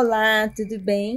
Olá, tudo bem?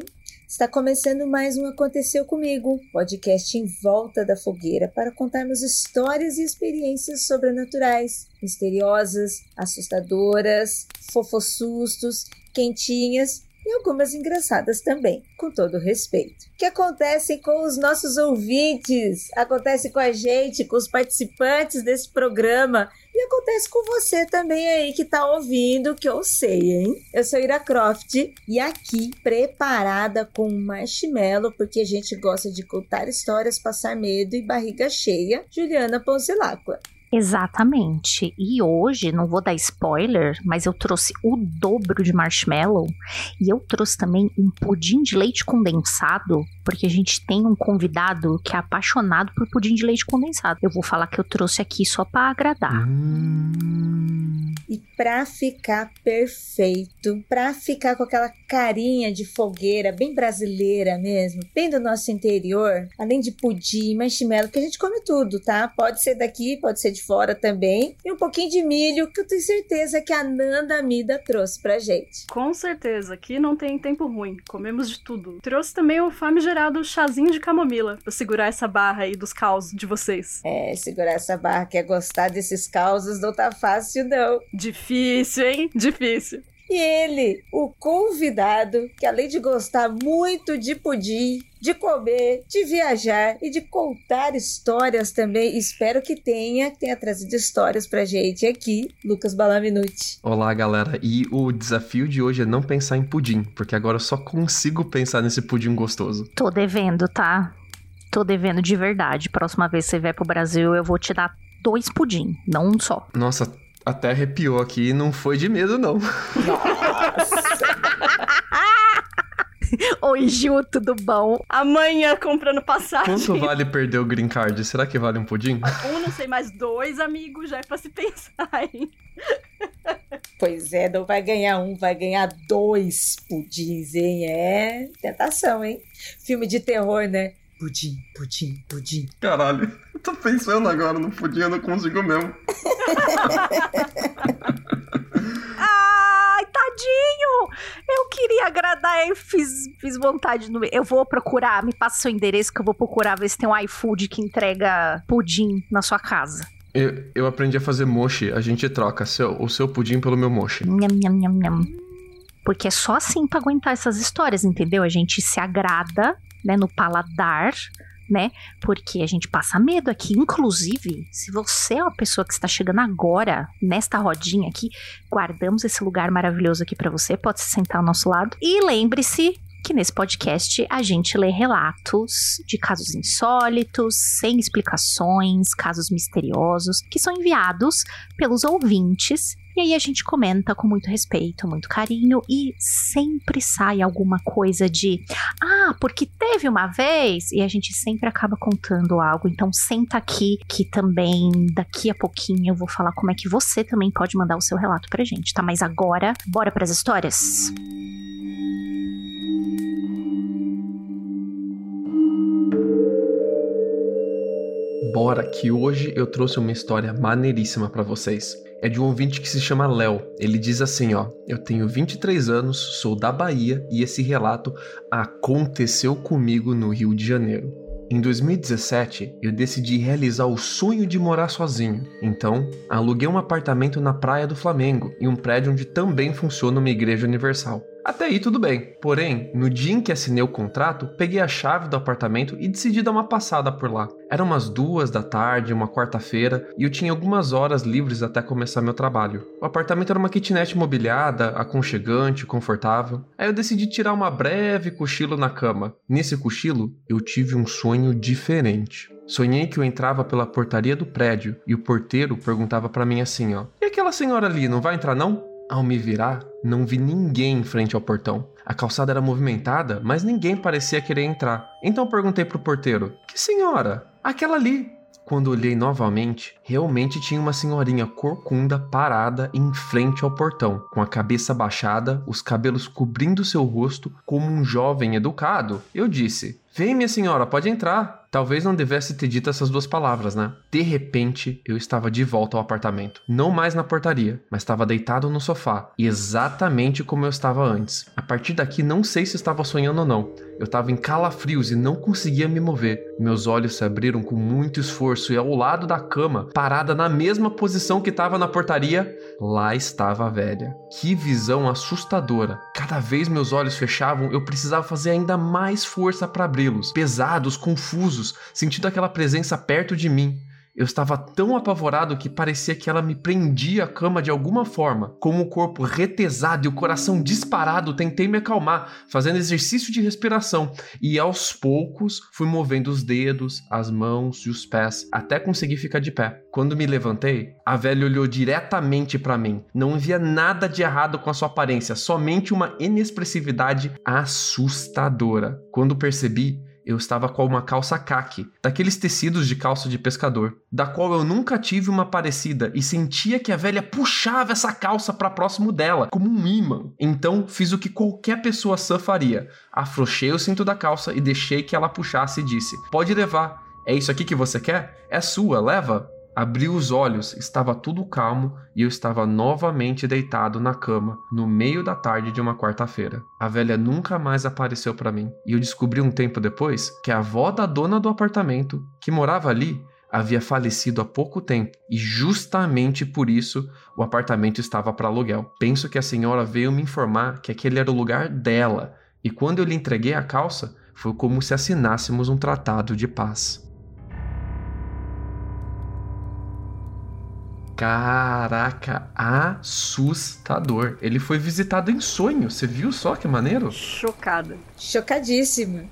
Está começando mais um Aconteceu Comigo, podcast em volta da fogueira para contarmos histórias e experiências sobrenaturais, misteriosas, assustadoras, fofossustos, quentinhas e algumas engraçadas também, com todo respeito. Que acontecem com os nossos ouvintes, acontece com a gente, com os participantes desse programa acontece com você também aí que tá ouvindo, que eu sei, hein? Eu sou Ira Croft e aqui preparada com um marshmallow, porque a gente gosta de contar histórias, passar medo e barriga cheia, Juliana Ponzilacqua. Exatamente. E hoje, não vou dar spoiler, mas eu trouxe o dobro de marshmallow e eu trouxe também um pudim de leite condensado, porque a gente tem um convidado que é apaixonado por pudim de leite condensado. Eu vou falar que eu trouxe aqui só para agradar. Hum. E pra ficar perfeito, pra ficar com aquela carinha de fogueira bem brasileira mesmo, bem do nosso interior, além de pudim, marshmallow, que a gente come tudo, tá? Pode ser daqui, pode ser de de fora também. E um pouquinho de milho, que eu tenho certeza que a Nanda Amida trouxe pra gente. Com certeza, aqui não tem tempo ruim. Comemos de tudo. Trouxe também o famigerado chazinho de camomila, pra segurar essa barra aí dos causos de vocês. É, segurar essa barra, quer gostar desses causos não tá fácil, não. Difícil, hein? Difícil. E ele, o convidado, que além de gostar muito de pudim, de comer, de viajar e de contar histórias também, espero que tenha, tenha trazido histórias pra gente aqui, Lucas Balaminuti. Olá, galera. E o desafio de hoje é não pensar em pudim, porque agora eu só consigo pensar nesse pudim gostoso. Tô devendo, tá? Tô devendo de verdade. Próxima vez que você vier pro Brasil, eu vou te dar dois pudim, não um só. Nossa, até arrepiou aqui e não foi de medo, não. Nossa! Oi, Ju, tudo bom? Amanhã comprando passagem. Quanto vale perder o green card? Será que vale um pudim? Um, não sei, mais dois, amigos, já é pra se pensar, hein? Pois é, não vai ganhar um, vai ganhar dois pudins, hein? É tentação, hein? Filme de terror, né? Pudim, pudim, pudim. Caralho, tô pensando agora no pudim, eu não consigo mesmo. Ai, tadinho! Eu queria agradar e fiz, fiz vontade no. Eu vou procurar, me passa seu endereço que eu vou procurar ver se tem um iFood que entrega pudim na sua casa. Eu, eu aprendi a fazer mochi, a gente troca seu, o seu pudim pelo meu mochi. Nham, nham, nham, nham. Porque é só assim pra aguentar essas histórias, entendeu? A gente se agrada né, no paladar, né? Porque a gente passa medo aqui. Inclusive, se você é uma pessoa que está chegando agora nesta rodinha aqui, guardamos esse lugar maravilhoso aqui para você. Pode se sentar ao nosso lado. E lembre-se que nesse podcast a gente lê relatos de casos insólitos, sem explicações, casos misteriosos, que são enviados pelos ouvintes e aí a gente comenta com muito respeito, muito carinho e sempre sai alguma coisa de ah, porque teve uma vez e a gente sempre acaba contando algo. Então senta aqui que também daqui a pouquinho eu vou falar como é que você também pode mandar o seu relato pra gente, tá? Mas agora, bora para as histórias. Bora que hoje eu trouxe uma história maneiríssima para vocês é de um ouvinte que se chama Léo. Ele diz assim, ó: "Eu tenho 23 anos, sou da Bahia e esse relato aconteceu comigo no Rio de Janeiro. Em 2017, eu decidi realizar o sonho de morar sozinho. Então, aluguei um apartamento na Praia do Flamengo, em um prédio onde também funciona uma igreja universal. Até aí tudo bem. Porém, no dia em que assinei o contrato, peguei a chave do apartamento e decidi dar uma passada por lá. Eram umas duas da tarde, uma quarta-feira, e eu tinha algumas horas livres até começar meu trabalho. O apartamento era uma kitnet mobiliada, aconchegante, confortável. Aí eu decidi tirar uma breve cochilo na cama. Nesse cochilo, eu tive um sonho diferente. Sonhei que eu entrava pela portaria do prédio e o porteiro perguntava para mim assim, ó: "E aquela senhora ali não vai entrar não?" Ao me virar, não vi ninguém em frente ao portão. A calçada era movimentada, mas ninguém parecia querer entrar. Então perguntei pro porteiro: Que senhora? Aquela ali. Quando olhei novamente, realmente tinha uma senhorinha corcunda parada em frente ao portão, com a cabeça baixada, os cabelos cobrindo seu rosto, como um jovem educado. Eu disse: Vem, minha senhora, pode entrar. Talvez não devesse ter dito essas duas palavras, né? De repente, eu estava de volta ao apartamento. Não mais na portaria, mas estava deitado no sofá, exatamente como eu estava antes. A partir daqui, não sei se estava sonhando ou não. Eu estava em calafrios e não conseguia me mover. Meus olhos se abriram com muito esforço e ao lado da cama, parada na mesma posição que estava na portaria, lá estava a velha. Que visão assustadora. Cada vez meus olhos fechavam, eu precisava fazer ainda mais força para abri-los. Pesados, confusos, sentindo aquela presença perto de mim. Eu estava tão apavorado que parecia que ela me prendia à cama de alguma forma. Com o corpo retesado e o coração disparado, tentei me acalmar, fazendo exercício de respiração, e aos poucos fui movendo os dedos, as mãos e os pés até conseguir ficar de pé. Quando me levantei, a velha olhou diretamente para mim. Não havia nada de errado com a sua aparência, somente uma inexpressividade assustadora. Quando percebi, eu estava com uma calça caque, daqueles tecidos de calça de pescador, da qual eu nunca tive uma parecida e sentia que a velha puxava essa calça para próximo dela, como um imã. Então fiz o que qualquer pessoa sã faria: afrouxei o cinto da calça e deixei que ela puxasse e disse: Pode levar. É isso aqui que você quer? É sua, leva. Abri os olhos, estava tudo calmo e eu estava novamente deitado na cama, no meio da tarde de uma quarta-feira. A velha nunca mais apareceu para mim e eu descobri um tempo depois que a avó da dona do apartamento, que morava ali, havia falecido há pouco tempo e justamente por isso o apartamento estava para aluguel. Penso que a senhora veio me informar que aquele era o lugar dela e quando eu lhe entreguei a calça, foi como se assinássemos um tratado de paz. Caraca, assustador. Ele foi visitado em sonho. Você viu só que maneiro? Chocada. Chocadíssima.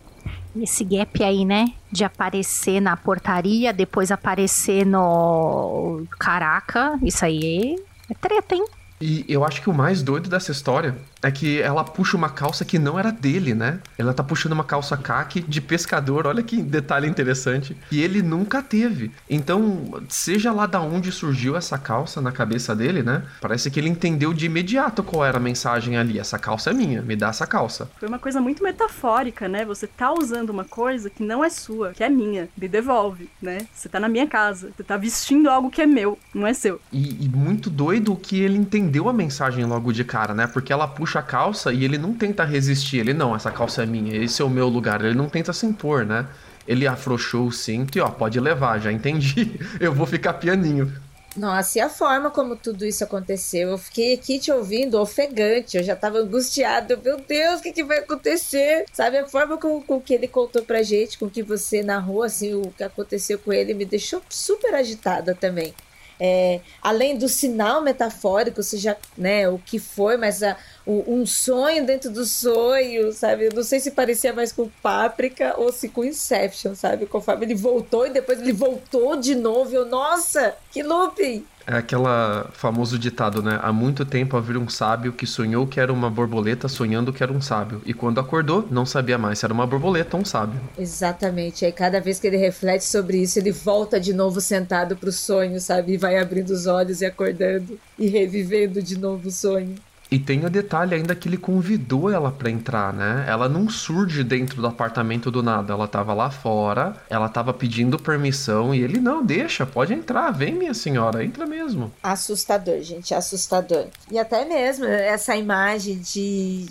E esse gap aí, né? De aparecer na portaria, depois aparecer no. Caraca, isso aí é treta, hein? E eu acho que o mais doido dessa história é que ela puxa uma calça que não era dele, né? Ela tá puxando uma calça caque de pescador, olha que detalhe interessante. E ele nunca teve. Então, seja lá da onde surgiu essa calça na cabeça dele, né? Parece que ele entendeu de imediato qual era a mensagem ali. Essa calça é minha, me dá essa calça. Foi uma coisa muito metafórica, né? Você tá usando uma coisa que não é sua, que é minha. Me devolve, né? Você tá na minha casa. Você tá vestindo algo que é meu, não é seu. E, e muito doido que ele entendeu a mensagem logo de cara, né? Porque ela puxa puxa a calça e ele não tenta resistir. Ele, não, essa calça é minha, esse é o meu lugar. Ele não tenta se impor, né? Ele afrouxou o cinto e, ó, pode levar, já entendi. Eu vou ficar pianinho. Nossa, e a forma como tudo isso aconteceu? Eu fiquei aqui te ouvindo ofegante, eu já tava angustiado. Meu Deus, o que, que vai acontecer? Sabe, a forma com, com que ele contou pra gente, com que você narrou, assim, o que aconteceu com ele, me deixou super agitada também. É, além do sinal metafórico, seja né, o que foi, mas a, o, um sonho dentro do sonho, sabe? Eu não sei se parecia mais com Páprica ou se com Inception, sabe? Conforme ele voltou e depois ele voltou de novo. Eu, nossa, que looping! É aquela famoso ditado, né? Há muito tempo havia um sábio que sonhou que era uma borboleta sonhando que era um sábio. E quando acordou, não sabia mais se era uma borboleta ou um sábio. Exatamente. Aí cada vez que ele reflete sobre isso, ele volta de novo sentado pro sonho, sabe? E vai abrindo os olhos e acordando e revivendo de novo o sonho. E tem o detalhe ainda que ele convidou ela para entrar, né? Ela não surge dentro do apartamento do nada. Ela tava lá fora, ela tava pedindo permissão e ele, não, deixa, pode entrar, vem minha senhora, entra mesmo. Assustador, gente, assustador. E até mesmo essa imagem de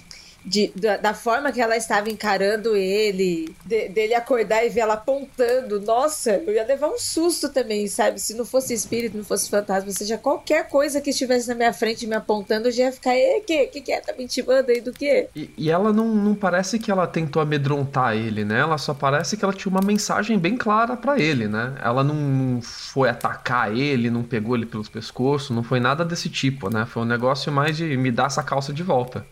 de, da, da, forma que ela estava encarando ele, de, dele acordar e ver ela apontando. Nossa, eu ia levar um susto também, sabe? Se não fosse espírito, não fosse fantasma, seja qualquer coisa que estivesse na minha frente me apontando, eu já ia ficar, e que? Que que é? Tá me intimando aí do quê? E, e ela não, não parece que ela tentou amedrontar ele, né? Ela só parece que ela tinha uma mensagem bem clara para ele, né? Ela não foi atacar ele, não pegou ele pelos pescoços, não foi nada desse tipo, né? Foi um negócio mais de me dar essa calça de volta.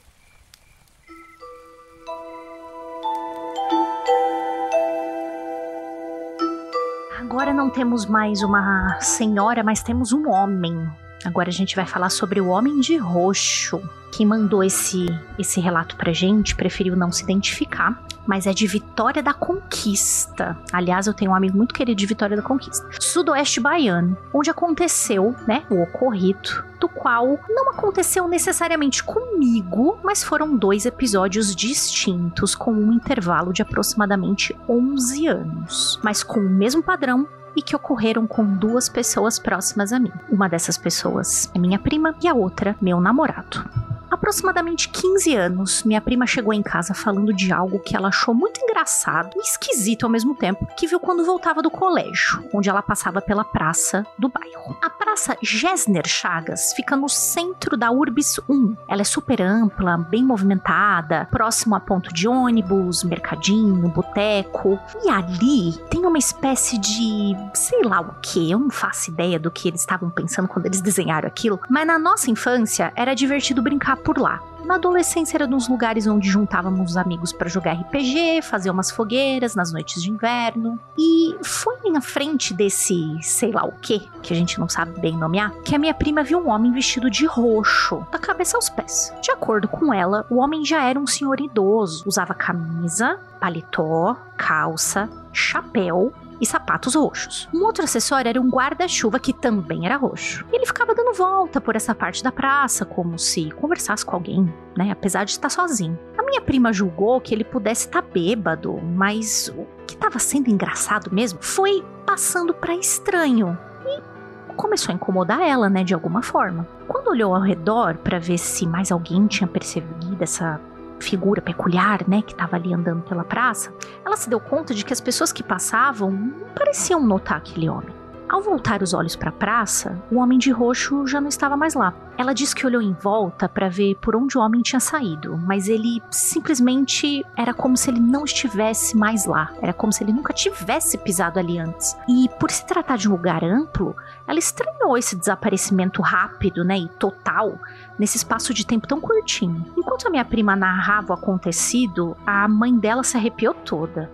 Agora não temos mais uma senhora, mas temos um homem. Agora a gente vai falar sobre o Homem de Roxo. Quem mandou esse, esse relato pra gente preferiu não se identificar, mas é de Vitória da Conquista. Aliás, eu tenho um amigo muito querido de Vitória da Conquista. Sudoeste baiano, onde aconteceu, né, o ocorrido, do qual não aconteceu necessariamente comigo, mas foram dois episódios distintos com um intervalo de aproximadamente 11 anos, mas com o mesmo padrão e que ocorreram com duas pessoas próximas a mim. Uma dessas pessoas é minha prima e a outra, meu namorado aproximadamente 15 anos, minha prima chegou em casa falando de algo que ela achou muito engraçado e esquisito ao mesmo tempo, que viu quando voltava do colégio, onde ela passava pela praça do bairro. A praça Gesner Chagas fica no centro da Urbis 1. Ela é super ampla, bem movimentada, próximo a ponto de ônibus, mercadinho, boteco. E ali tem uma espécie de sei lá o que, eu não faço ideia do que eles estavam pensando quando eles desenharam aquilo, mas na nossa infância era divertido brincar por lá. Na adolescência era nos lugares onde juntávamos os amigos para jogar RPG, fazer umas fogueiras nas noites de inverno. E foi na frente desse sei lá o que, que a gente não sabe bem nomear, que a minha prima viu um homem vestido de roxo, da cabeça aos pés. De acordo com ela, o homem já era um senhor idoso, usava camisa, paletó, calça, chapéu e sapatos roxos. Um outro acessório era um guarda-chuva que também era roxo. E ele ficava dando volta por essa parte da praça, como se conversasse com alguém, né? Apesar de estar sozinho. A minha prima julgou que ele pudesse estar bêbado, mas o que estava sendo engraçado mesmo foi passando para estranho. E começou a incomodar ela, né, de alguma forma. Quando olhou ao redor para ver se mais alguém tinha percebido essa figura peculiar, né, que estava ali andando pela praça, ela se deu conta de que as pessoas que passavam não pareciam notar aquele homem. Ao voltar os olhos para a praça, o homem de roxo já não estava mais lá. Ela disse que olhou em volta para ver por onde o homem tinha saído, mas ele simplesmente era como se ele não estivesse mais lá. Era como se ele nunca tivesse pisado ali antes. E por se tratar de um lugar amplo, ela estranhou esse desaparecimento rápido, né, e total nesse espaço de tempo tão curtinho. Enquanto a minha prima narrava o acontecido, a mãe dela se arrepiou toda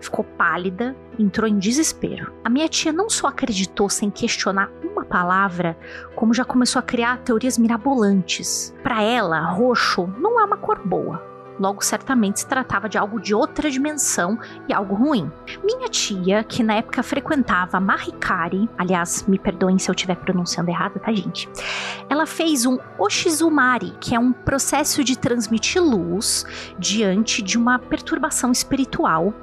ficou pálida, entrou em desespero. A minha tia não só acreditou sem questionar uma palavra, como já começou a criar teorias mirabolantes. Para ela, roxo não é uma cor boa logo certamente se tratava de algo de outra dimensão e algo ruim. Minha tia, que na época frequentava Mahikari, aliás, me perdoem se eu estiver pronunciando errado, tá, gente? Ela fez um Oshizumari, que é um processo de transmitir luz diante de uma perturbação espiritual.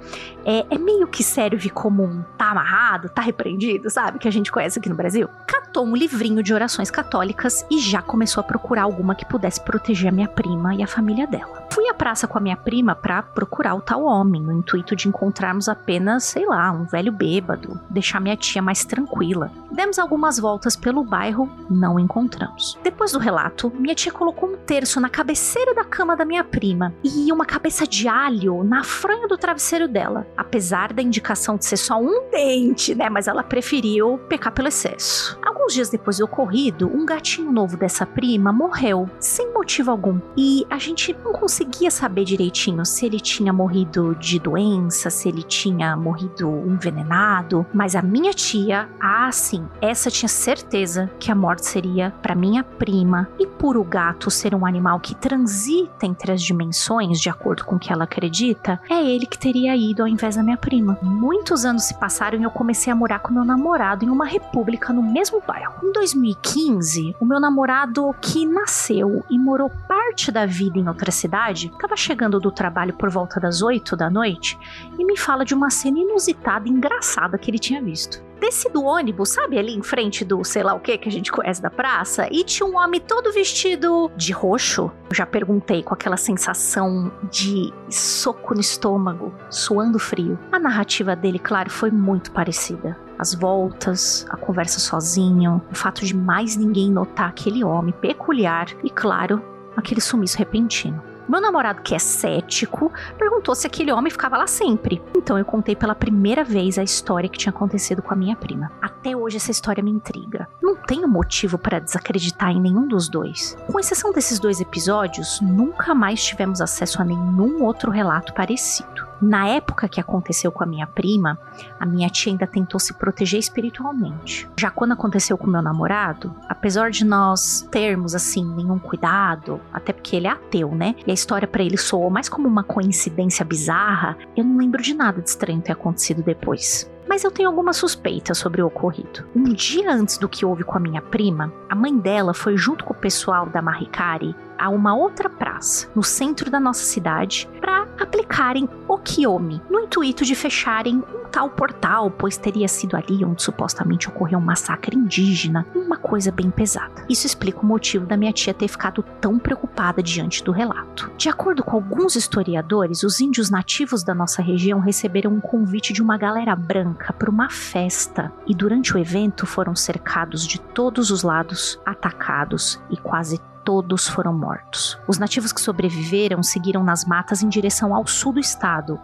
É, é meio que serve como um tá amarrado, tá repreendido, sabe? Que a gente conhece aqui no Brasil. Catou um livrinho de orações católicas e já começou a procurar alguma que pudesse proteger a minha prima e a família dela. Fui à praça com a minha prima para procurar o tal homem, no intuito de encontrarmos apenas, sei lá, um velho bêbado, deixar minha tia mais tranquila. Demos algumas voltas pelo bairro, não encontramos. Depois do relato, minha tia colocou um terço na cabeceira da cama da minha prima e uma cabeça de alho na franha do travesseiro dela, apesar da indicação de ser só um dente, né? Mas ela preferiu pecar pelo excesso. Alguns dias depois do ocorrido, um gatinho novo dessa prima morreu, sem motivo algum, e a gente não conseguia saber direitinho se ele tinha morrido de doença, se ele tinha morrido envenenado, mas a minha tia, ah, sim, essa tinha certeza que a morte seria para minha prima, e por o gato ser um animal que transita entre as dimensões, de acordo com o que ela acredita, é ele que teria ido ao invés da minha prima. Muitos anos se passaram e eu comecei a morar com meu namorado em uma república no mesmo bairro. Em 2015, o meu namorado que nasceu e morou parte da vida em outra cidade, estava chegando do trabalho por volta das 8 da noite e me fala de uma cena inusitada e engraçada que ele tinha visto desci do ônibus, sabe, ali em frente do sei lá o que que a gente conhece da praça, e tinha um homem todo vestido de roxo. Eu já perguntei com aquela sensação de soco no estômago, suando frio. A narrativa dele, claro, foi muito parecida. As voltas, a conversa sozinho, o fato de mais ninguém notar aquele homem peculiar e, claro, aquele sumiço repentino. Meu namorado, que é cético, perguntou se aquele homem ficava lá sempre. Então eu contei pela primeira vez a história que tinha acontecido com a minha prima. Até hoje essa história me intriga. Não tenho motivo para desacreditar em nenhum dos dois. Com exceção desses dois episódios, nunca mais tivemos acesso a nenhum outro relato parecido. Na época que aconteceu com a minha prima, a minha tia ainda tentou se proteger espiritualmente. Já quando aconteceu com meu namorado, apesar de nós termos assim nenhum cuidado, até porque ele é ateu, né? E a história para ele soou mais como uma coincidência bizarra, eu não lembro de nada de estranho ter acontecido depois mas eu tenho alguma suspeita sobre o ocorrido. Um dia antes do que houve com a minha prima, a mãe dela foi junto com o pessoal da Maricari a uma outra praça, no centro da nossa cidade, para aplicarem o Kiyomi, no intuito de fecharem um tal portal, pois teria sido ali onde supostamente ocorreu um massacre indígena, uma coisa bem pesada. Isso explica o motivo da minha tia ter ficado tão preocupada diante do relato. De acordo com alguns historiadores, os índios nativos da nossa região receberam um convite de uma galera branca para uma festa e durante o evento foram cercados de todos os lados, atacados e quase todos foram mortos. Os nativos que sobreviveram seguiram nas matas em direção ao sul do estado.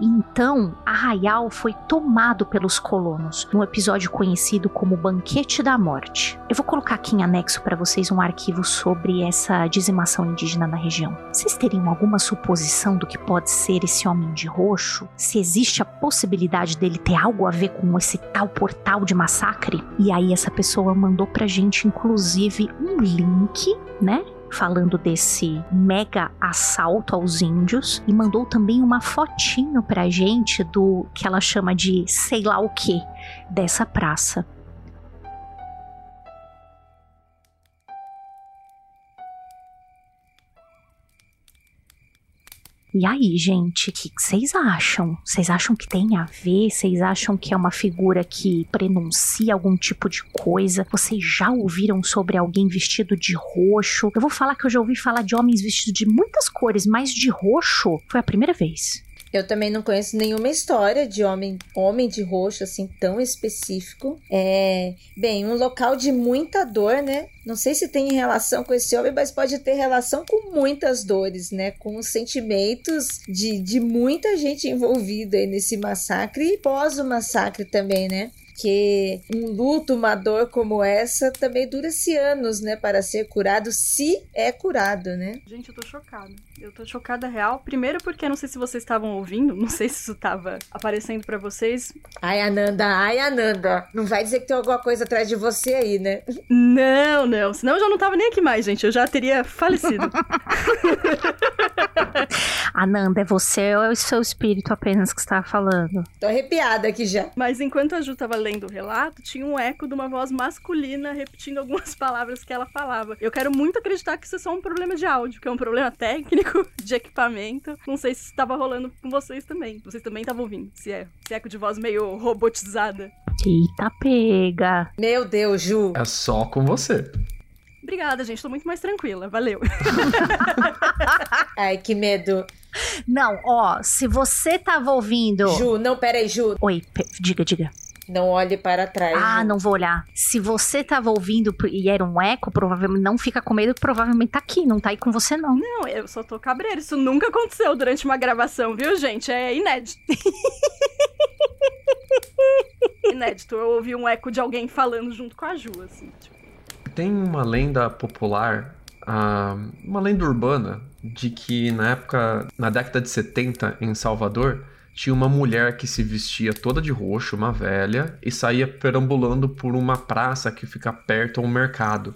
Então, Arraial foi tomado pelos colonos, num episódio conhecido como Banquete da Morte. Eu vou colocar aqui em anexo para vocês um arquivo sobre essa dizimação indígena na região. Vocês teriam alguma suposição do que pode ser esse homem de roxo? Se existe a possibilidade dele ter algo a ver com esse tal portal de massacre? E aí essa pessoa mandou pra gente inclusive um link né? Falando desse mega assalto aos índios e mandou também uma fotinho pra gente do que ela chama de sei lá o que dessa praça. E aí, gente, o que vocês acham? Vocês acham que tem a ver? Vocês acham que é uma figura que prenuncia algum tipo de coisa? Vocês já ouviram sobre alguém vestido de roxo? Eu vou falar que eu já ouvi falar de homens vestidos de muitas cores, mas de roxo foi a primeira vez. Eu também não conheço nenhuma história de homem, homem de roxo assim tão específico. É, bem, um local de muita dor, né? Não sei se tem relação com esse homem, mas pode ter relação com muitas dores, né? Com os sentimentos de, de muita gente envolvida nesse massacre e pós o massacre também, né? Que um luto, uma dor como essa também dura-se anos, né, para ser curado, se é curado, né? Gente, eu tô chocada. Eu tô chocada real. Primeiro porque não sei se vocês estavam ouvindo, não sei se isso tava aparecendo para vocês. Ai, Ananda, ai, Ananda. Não vai dizer que tem alguma coisa atrás de você aí, né? Não, não. Senão eu já não tava nem aqui mais, gente. Eu já teria falecido. Ananda, é você ou é o seu espírito apenas que está falando? Tô arrepiada aqui já. Mas enquanto a Ju tava lendo o relato, tinha um eco de uma voz masculina repetindo algumas palavras que ela falava. Eu quero muito acreditar que isso é só um problema de áudio, que é um problema técnico, de equipamento. Não sei se estava rolando com vocês também. Vocês também estavam ouvindo, se é. Esse eco de voz meio robotizada. Eita, pega. Meu Deus, Ju. É só com você. Obrigada, gente. Tô muito mais tranquila. Valeu. Ai, que medo. Não, ó, se você tava ouvindo. Ju, não, peraí, Ju. Oi, diga, diga. Não olhe para trás. Ah, Ju. não vou olhar. Se você tava ouvindo e era um eco, provavelmente não fica com medo, provavelmente tá aqui, não tá aí com você, não. Não, eu só tô cabreiro. Isso nunca aconteceu durante uma gravação, viu, gente? É inédito. inédito. Eu ouvi um eco de alguém falando junto com a Ju, assim. Tipo. Tem uma lenda popular, uh, uma lenda urbana, de que na época, na década de 70, em Salvador, tinha uma mulher que se vestia toda de roxo, uma velha, e saía perambulando por uma praça que fica perto ao mercado.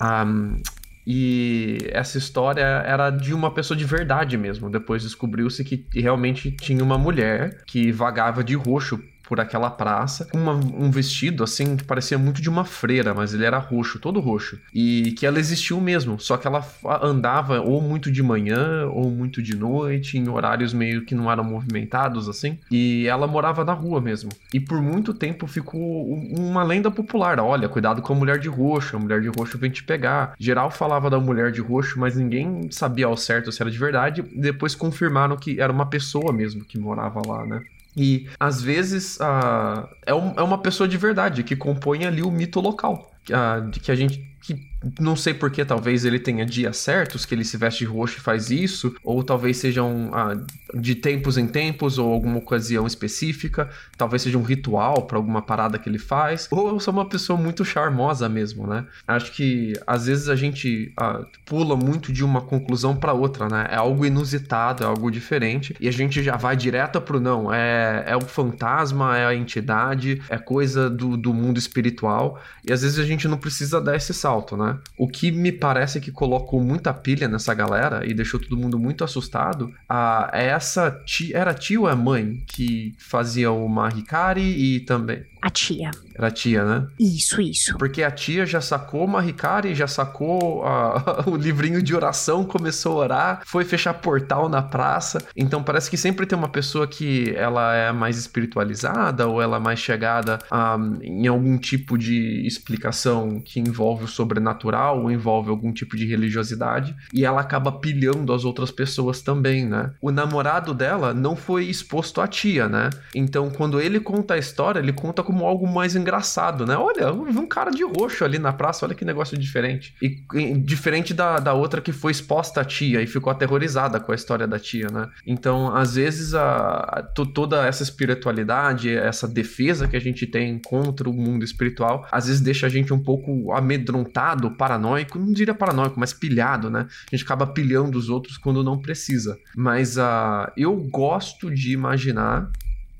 Um, e essa história era de uma pessoa de verdade mesmo. Depois descobriu-se que realmente tinha uma mulher que vagava de roxo por aquela praça, com uma, um vestido assim que parecia muito de uma freira, mas ele era roxo, todo roxo. E que ela existiu mesmo, só que ela andava ou muito de manhã ou muito de noite, em horários meio que não eram movimentados assim. E ela morava na rua mesmo. E por muito tempo ficou uma lenda popular: olha, cuidado com a mulher de roxo, a mulher de roxo vem te pegar. Geral falava da mulher de roxo, mas ninguém sabia ao certo se era de verdade. Depois confirmaram que era uma pessoa mesmo que morava lá, né? E às vezes uh, é, um, é, uma pessoa de verdade que compõe ali o mito local. Que a gente que não sei porque talvez ele tenha dias certos que ele se veste de roxo e faz isso, ou talvez sejam ah, de tempos em tempos ou alguma ocasião específica, talvez seja um ritual para alguma parada que ele faz, ou eu sou uma pessoa muito charmosa mesmo, né? Acho que às vezes a gente ah, pula muito de uma conclusão para outra, né? É algo inusitado, é algo diferente, e a gente já vai direto pro não, é, é o fantasma, é a entidade, é coisa do, do mundo espiritual, e às vezes a gente não precisa dar esse salto, né? O que me parece que colocou muita pilha nessa galera e deixou todo mundo muito assustado a, é essa tia, era tia ou é mãe que fazia o Mahikari e também A tia. Era a tia, né? Isso, isso. Porque a tia já sacou o Mahikari, já sacou a- o livrinho de oração, começou a orar, foi fechar portal na praça. Então parece que sempre tem uma pessoa que ela é mais espiritualizada ou ela é mais chegada a, em algum tipo de explicação que envolve o sobrenatural ou envolve algum tipo de religiosidade e ela acaba pilhando as outras pessoas também, né? O namorado dela não foi exposto à tia, né? Então quando ele conta a história, ele conta como algo mais engraçado, né? Olha, um cara de roxo ali na praça, olha que negócio diferente. E, e diferente da, da outra que foi exposta à tia e ficou aterrorizada com a história da tia, né? Então, às vezes, a, a- to- toda essa espiritualidade, essa defesa que a gente tem contra o mundo espiritual, às vezes deixa a gente um pouco amedrontado, paranoico, não diria paranoico, mas pilhado, né? A gente acaba pilhando os outros quando não precisa. Mas ah, eu gosto de imaginar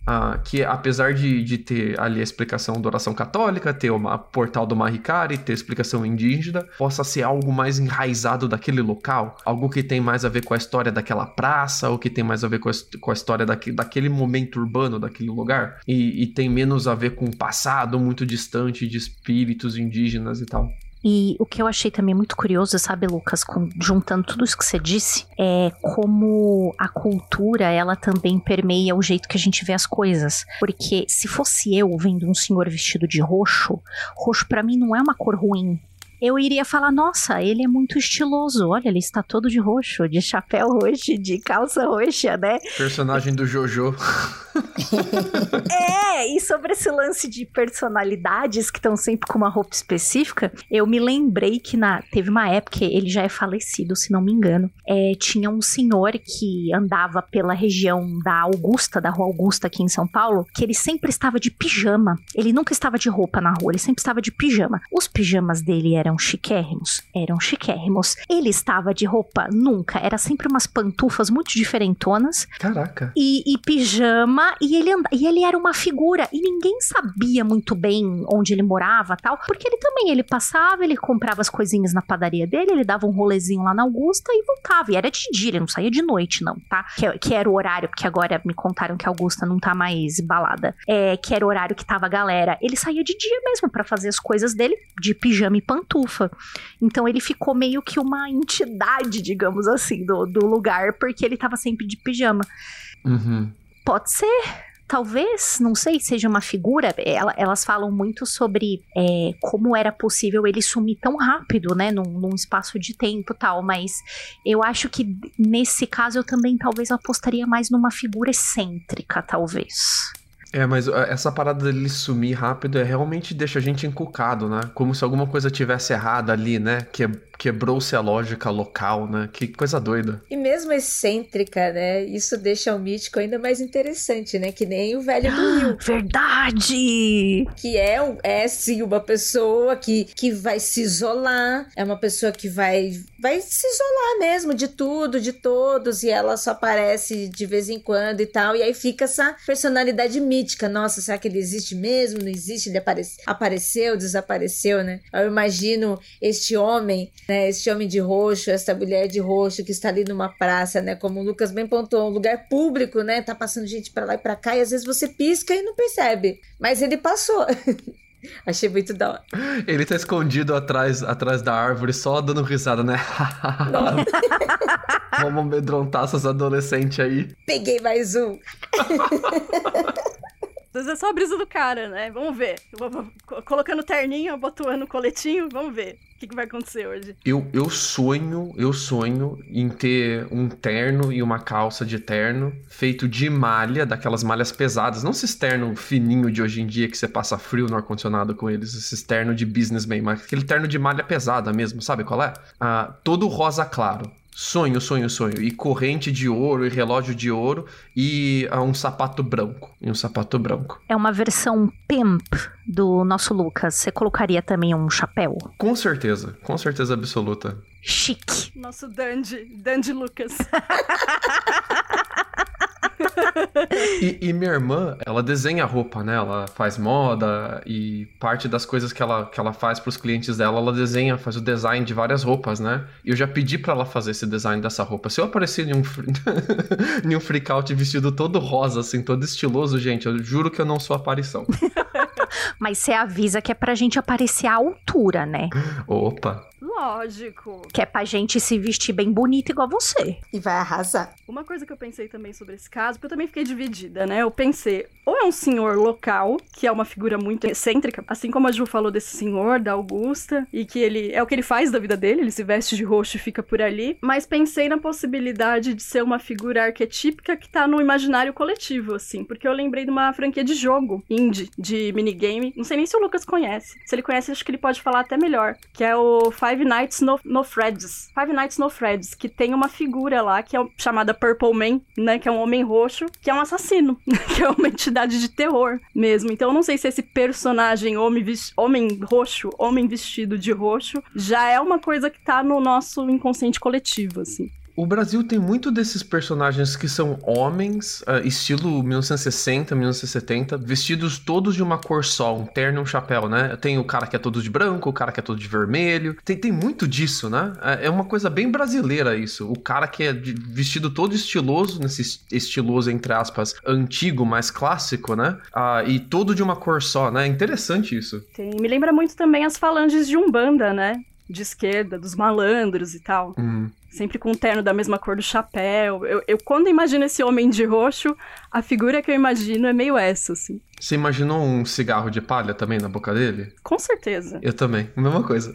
ah, que apesar de, de ter ali a explicação da oração católica, ter o portal do Mahikari, ter explicação indígena, possa ser algo mais enraizado daquele local, algo que tem mais a ver com a história daquela praça, ou que tem mais a ver com a, com a história daque, daquele momento urbano daquele lugar, e, e tem menos a ver com o passado muito distante de espíritos indígenas e tal. E o que eu achei também muito curioso, sabe, Lucas, com- juntando tudo isso que você disse, é como a cultura, ela também permeia o jeito que a gente vê as coisas. Porque se fosse eu vendo um senhor vestido de roxo, roxo pra mim não é uma cor ruim. Eu iria falar, nossa, ele é muito estiloso. Olha, ele está todo de roxo, de chapéu roxo, de calça roxa, né? Personagem do Jojo. É, e sobre esse lance de personalidades que estão sempre com uma roupa específica, eu me lembrei que na, teve uma época, ele já é falecido, se não me engano, é, tinha um senhor que andava pela região da Augusta, da Rua Augusta aqui em São Paulo, que ele sempre estava de pijama. Ele nunca estava de roupa na rua, ele sempre estava de pijama. Os pijamas dele eram chiquérrimos? Eram chiquérrimos. Ele estava de roupa? Nunca. Era sempre umas pantufas muito diferentonas Caraca. e, e pijama, e ele, anda, e ele era uma figura, e ninguém sabia muito bem onde ele morava tal, porque ele também, ele passava, ele comprava as coisinhas na padaria dele, ele dava um rolezinho lá na Augusta e voltava, e era de dia, ele não saía de noite não, tá? Que, que era o horário, porque agora me contaram que a Augusta não tá mais balada, é, que era o horário que tava a galera, ele saía de dia mesmo pra fazer as coisas dele, de pijama e pantufa, então ele ficou meio que uma entidade, digamos assim, do, do lugar, porque ele tava sempre de pijama. Uhum. Pode ser. Talvez, não sei, seja uma figura. Ela- elas falam muito sobre é, como era possível ele sumir tão rápido, né? Num, num espaço de tempo tal. Mas eu acho que nesse caso eu também talvez apostaria mais numa figura excêntrica, talvez. É, mas essa parada dele sumir rápido é realmente deixa a gente encucado, né? Como se alguma coisa tivesse errada ali, né? Que, quebrou-se a lógica local, né? Que coisa doida. E mesmo excêntrica, né? Isso deixa o mítico ainda mais interessante, né? Que nem o velho do Rio. Verdade! que é, um- é sim uma pessoa que, que vai se isolar, é uma pessoa que vai, vai se isolar mesmo de tudo, de todos, e ela só aparece de vez em quando e tal, e aí fica essa personalidade mítica. Nossa, será que ele existe mesmo? Não existe? Ele aparece, apareceu, desapareceu, né? Eu imagino este homem, né? Este homem de roxo, esta mulher de roxo que está ali numa praça, né? Como o Lucas bem pontuou, um lugar público, né? Tá passando gente pra lá e pra cá, e às vezes você pisca e não percebe. Mas ele passou. Achei muito da hora. Ele tá escondido atrás, atrás da árvore, só dando risada, né? Vamos amedrontar essas adolescentes aí. Peguei mais um. Às vezes é só a brisa do cara, né? Vamos ver. Vou, vou, colocando terninho, abotoando coletinho, vamos ver que, que vai acontecer hoje? Eu, eu sonho, eu sonho em ter um terno e uma calça de terno feito de malha, daquelas malhas pesadas, não esse terno fininho de hoje em dia que você passa frio no ar-condicionado com eles, esse terno de businessman, mas aquele terno de malha pesada mesmo, sabe qual é? Ah, todo rosa claro. Sonho, sonho, sonho. E corrente de ouro, e relógio de ouro, e uh, um sapato branco. E um sapato branco. É uma versão pimp do nosso Lucas. Você colocaria também um chapéu? Com certeza, com certeza absoluta. Chique. Nosso Dandy, Dandy Lucas. e, e, minha irmã, ela desenha roupa, né? Ela faz moda e parte das coisas que ela, que ela faz para os clientes dela, ela desenha, faz o design de várias roupas, né? E eu já pedi para ela fazer esse design dessa roupa. Se eu aparecer em um, em um vestido todo rosa, assim, todo estiloso, gente, eu juro que eu não sou aparição. Mas você avisa que é pra gente aparecer à altura, né? Opa! Lógico. Que é pra gente se vestir bem bonito igual você. E vai arrasar. Uma coisa que eu pensei também sobre esse caso, porque eu também fiquei dividida, né? Eu pensei, ou é um senhor local, que é uma figura muito excêntrica, assim como a Ju falou desse senhor, da Augusta, e que ele é o que ele faz da vida dele, ele se veste de roxo e fica por ali. Mas pensei na possibilidade de ser uma figura arquetípica que tá no imaginário coletivo, assim, porque eu lembrei de uma franquia de jogo indie, de minigame. Não sei nem se o Lucas conhece. Se ele conhece, acho que ele pode falar até melhor. Que é o Five Nights no, no Freds. Five Nights no Freds, que tem uma figura lá que é chamada Purple Man, né? Que é um homem roxo, que é um assassino, que é uma entidade de terror mesmo. Então eu não sei se esse personagem homem, homem roxo, homem vestido de roxo, já é uma coisa que tá no nosso inconsciente coletivo, assim. O Brasil tem muito desses personagens que são homens, uh, estilo 1960, 1970, vestidos todos de uma cor só, um terno e um chapéu, né? Tem o cara que é todo de branco, o cara que é todo de vermelho. Tem, tem muito disso, né? É, é uma coisa bem brasileira isso. O cara que é de, vestido todo estiloso, nesse estiloso, entre aspas, antigo, mais clássico, né? Uh, e todo de uma cor só, né? Interessante isso. Tem. Me lembra muito também as falanges de Umbanda, né? De esquerda, dos malandros e tal. Hum sempre com um terno da mesma cor do chapéu. Eu, eu, quando imagino esse homem de roxo, a figura que eu imagino é meio essa, assim. Você imaginou um cigarro de palha também na boca dele? Com certeza. Eu também, mesma coisa.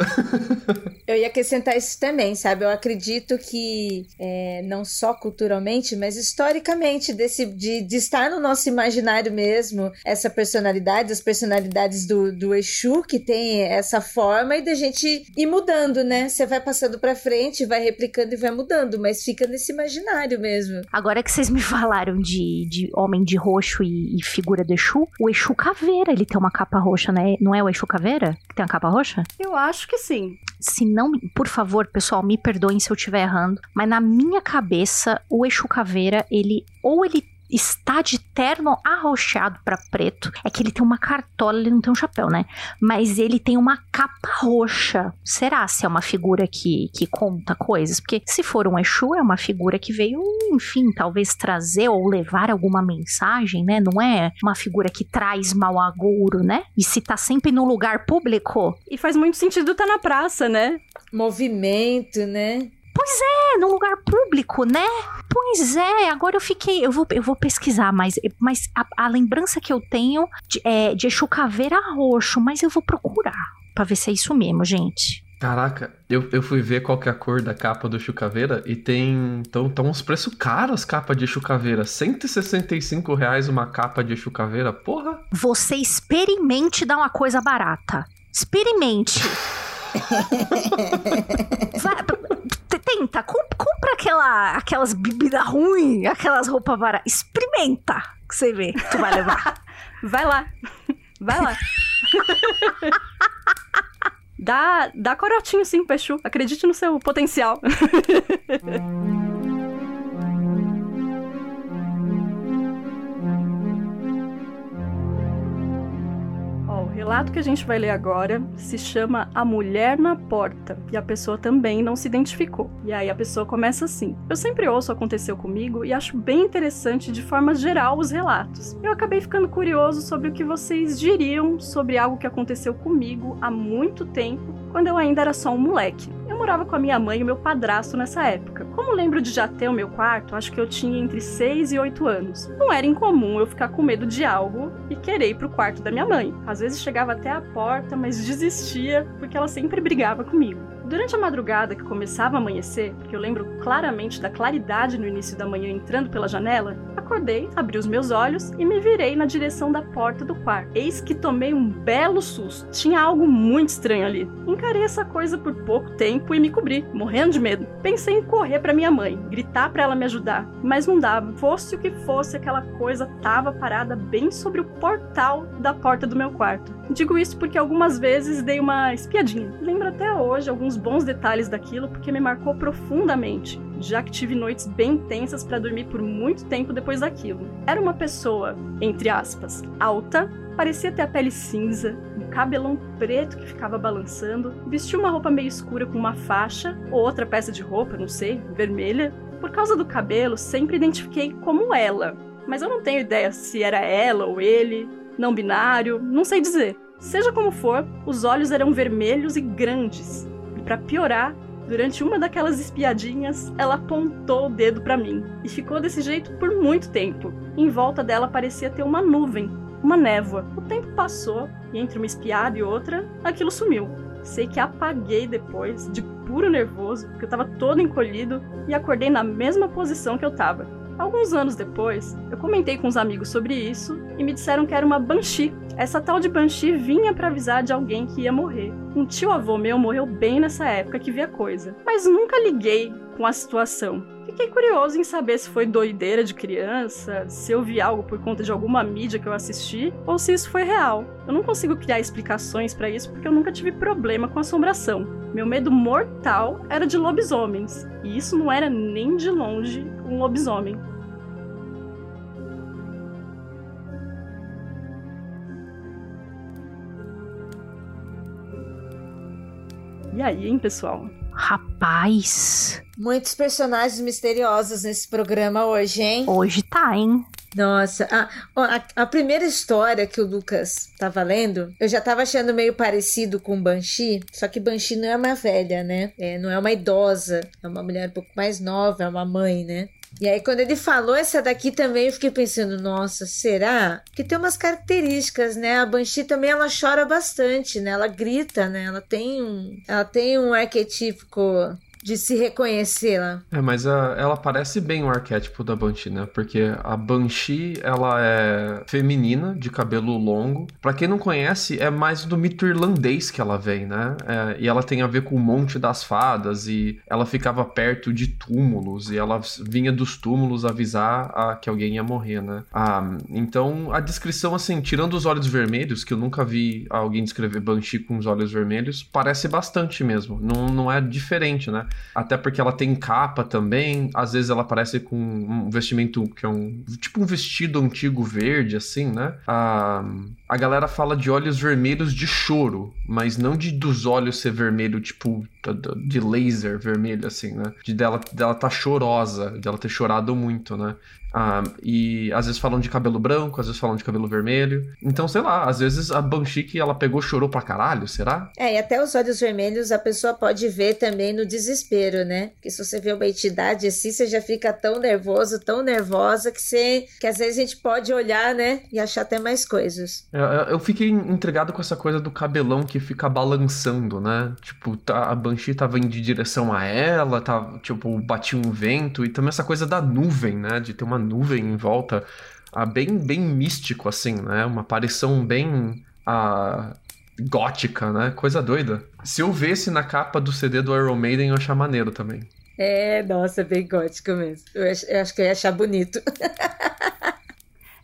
eu ia acrescentar isso também, sabe? Eu acredito que é, não só culturalmente, mas historicamente, desse, de, de estar no nosso imaginário mesmo, essa personalidade, as personalidades do, do Exu, que tem essa forma, e da gente ir mudando, né? Você vai passando pra frente, vai replicando e vai mudando, mas fica nesse imaginário mesmo. Agora que vocês me falaram de, de homem de roxo e, e figura do Exu, o Exu Caveira, ele tem uma capa roxa, né? Não é o Exu Caveira que tem uma capa roxa? Eu acho que sim. Se não, por favor, pessoal, me perdoem se eu estiver errando, mas na minha cabeça, o Exu Caveira, ele ou ele está de terno arroxeado para preto. É que ele tem uma cartola, ele não tem um chapéu, né? Mas ele tem uma capa roxa. Será se é uma figura que, que conta coisas? Porque se for um Exu, é uma figura que veio, enfim, talvez trazer ou levar alguma mensagem, né? Não é uma figura que traz mau agouro, né? E se tá sempre no lugar público. E faz muito sentido estar tá na praça, né? Movimento, né? Pois é, num lugar público, né? Pois é, agora eu fiquei. Eu vou, eu vou pesquisar, mas, mas a, a lembrança que eu tenho de, é, de Exu Caveira Roxo, mas eu vou procurar pra ver se é isso mesmo, gente. Caraca, eu, eu fui ver qual que é a cor da capa do Chucaveira e tem. Então, tão uns preços caros capa de Chucaveira. 165 reais uma capa de Chucaveira, porra. Você experimente dar uma coisa barata. Experimente. Vai, tenta, compra aquela, aquelas bebidas ruins, aquelas roupas baratas. Experimenta, que você vê, tu vai levar. vai lá, vai lá. dá, dá corotinho sim, Peixu. Acredite no seu potencial. relato que a gente vai ler agora se chama A Mulher na Porta e a pessoa também não se identificou. E aí a pessoa começa assim: Eu sempre ouço Aconteceu Comigo e acho bem interessante de forma geral os relatos. Eu acabei ficando curioso sobre o que vocês diriam sobre algo que aconteceu comigo há muito tempo, quando eu ainda era só um moleque. Eu morava com a minha mãe e o meu padrasto nessa época. Como lembro de já ter o meu quarto, acho que eu tinha entre 6 e 8 anos. Não era incomum eu ficar com medo de algo e querer ir pro quarto da minha mãe. Às vezes até a porta, mas desistia porque ela sempre brigava comigo. Durante a madrugada que começava a amanhecer, porque eu lembro claramente da claridade no início da manhã entrando pela janela, acordei, abri os meus olhos e me virei na direção da porta do quarto. Eis que tomei um belo susto. Tinha algo muito estranho ali. Encarei essa coisa por pouco tempo e me cobri, morrendo de medo. Pensei em correr para minha mãe, gritar para ela me ajudar, mas não dava. Fosse o que fosse, aquela coisa tava parada bem sobre o portal da porta do meu quarto. Digo isso porque algumas vezes dei uma espiadinha. Lembro até hoje alguns bons detalhes daquilo porque me marcou profundamente, já que tive noites bem tensas para dormir por muito tempo depois daquilo. Era uma pessoa, entre aspas, alta, parecia ter a pele cinza, um cabelão preto que ficava balançando, vestia uma roupa meio escura com uma faixa ou outra peça de roupa, não sei, vermelha. Por causa do cabelo, sempre identifiquei como ela, mas eu não tenho ideia se era ela ou ele não binário, não sei dizer. Seja como for, os olhos eram vermelhos e grandes. Para piorar, durante uma daquelas espiadinhas, ela apontou o dedo para mim e ficou desse jeito por muito tempo. Em volta dela parecia ter uma nuvem, uma névoa. O tempo passou e entre uma espiada e outra, aquilo sumiu. Sei que apaguei depois, de puro nervoso, porque eu tava todo encolhido e acordei na mesma posição que eu tava. Alguns anos depois, eu comentei com os amigos sobre isso e me disseram que era uma Banshee. Essa tal de Banshee vinha para avisar de alguém que ia morrer. Um tio avô meu morreu bem nessa época que vi a coisa, mas nunca liguei com a situação. Fiquei curioso em saber se foi doideira de criança, se eu vi algo por conta de alguma mídia que eu assisti, ou se isso foi real. Eu não consigo criar explicações para isso porque eu nunca tive problema com assombração. Meu medo mortal era de lobisomens, e isso não era nem de longe um lobisomem. E aí, hein, pessoal? Rapaz. Muitos personagens misteriosos nesse programa hoje, hein? Hoje tá, hein? Nossa, a, a, a, primeira história que o Lucas tava lendo, eu já tava achando meio parecido com Banshee, só que Banshee não é uma velha, né? É, não é uma idosa, é uma mulher um pouco mais nova, é uma mãe, né? E aí, quando ele falou essa daqui também, eu fiquei pensando, nossa, será? Que tem umas características, né? A Banshee também ela chora bastante, né? Ela grita, né? Ela tem um, ela tem um arquetípico de se reconhecê-la. É, mas a, ela parece bem o arquétipo da Banshee, né? Porque a Banshee, ela é feminina, de cabelo longo. Para quem não conhece, é mais do mito irlandês que ela vem, né? É, e ela tem a ver com o Monte das Fadas e ela ficava perto de túmulos e ela vinha dos túmulos avisar a, que alguém ia morrer, né? Ah, então, a descrição, assim, tirando os olhos vermelhos, que eu nunca vi alguém descrever Banshee com os olhos vermelhos, parece bastante mesmo. Não, não é diferente, né? Até porque ela tem capa também. Às vezes ela aparece com um vestimento que é um. Tipo um vestido antigo verde, assim, né? A, a galera fala de olhos vermelhos de choro, mas não de dos olhos ser vermelho, tipo, de laser vermelho, assim, né? De dela, dela tá chorosa, dela ter chorado muito, né? Ah, e às vezes falam de cabelo branco, às vezes falam de cabelo vermelho. Então, sei lá, às vezes a Banshee que ela pegou chorou pra caralho, será? É, e até os olhos vermelhos a pessoa pode ver também no desespero, né? Porque se você vê uma entidade assim, você já fica tão nervoso, tão nervosa, que você. que às vezes a gente pode olhar, né? E achar até mais coisas. Eu, eu fiquei intrigado com essa coisa do cabelão que fica balançando, né? Tipo, tá, a Banshee tava indo de direção a ela, tá, tipo, batia um vento, e também essa coisa da nuvem, né? De ter uma nuvem em volta, ah, bem, bem místico, assim, né? Uma aparição bem ah, gótica, né? Coisa doida. Se eu vesse na capa do CD do Iron Maiden, eu achar maneiro também. É, nossa, bem gótico mesmo. Eu acho, eu acho que eu ia achar bonito.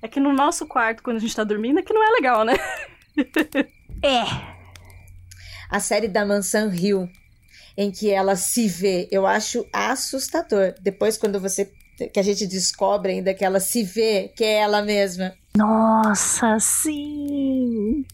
é que no nosso quarto, quando a gente tá dormindo, é que não é legal, né? é. A série da Mansão Hill, em que ela se vê, eu acho assustador. Depois, quando você que a gente descobre ainda que ela se vê, que é ela mesma. Nossa, sim!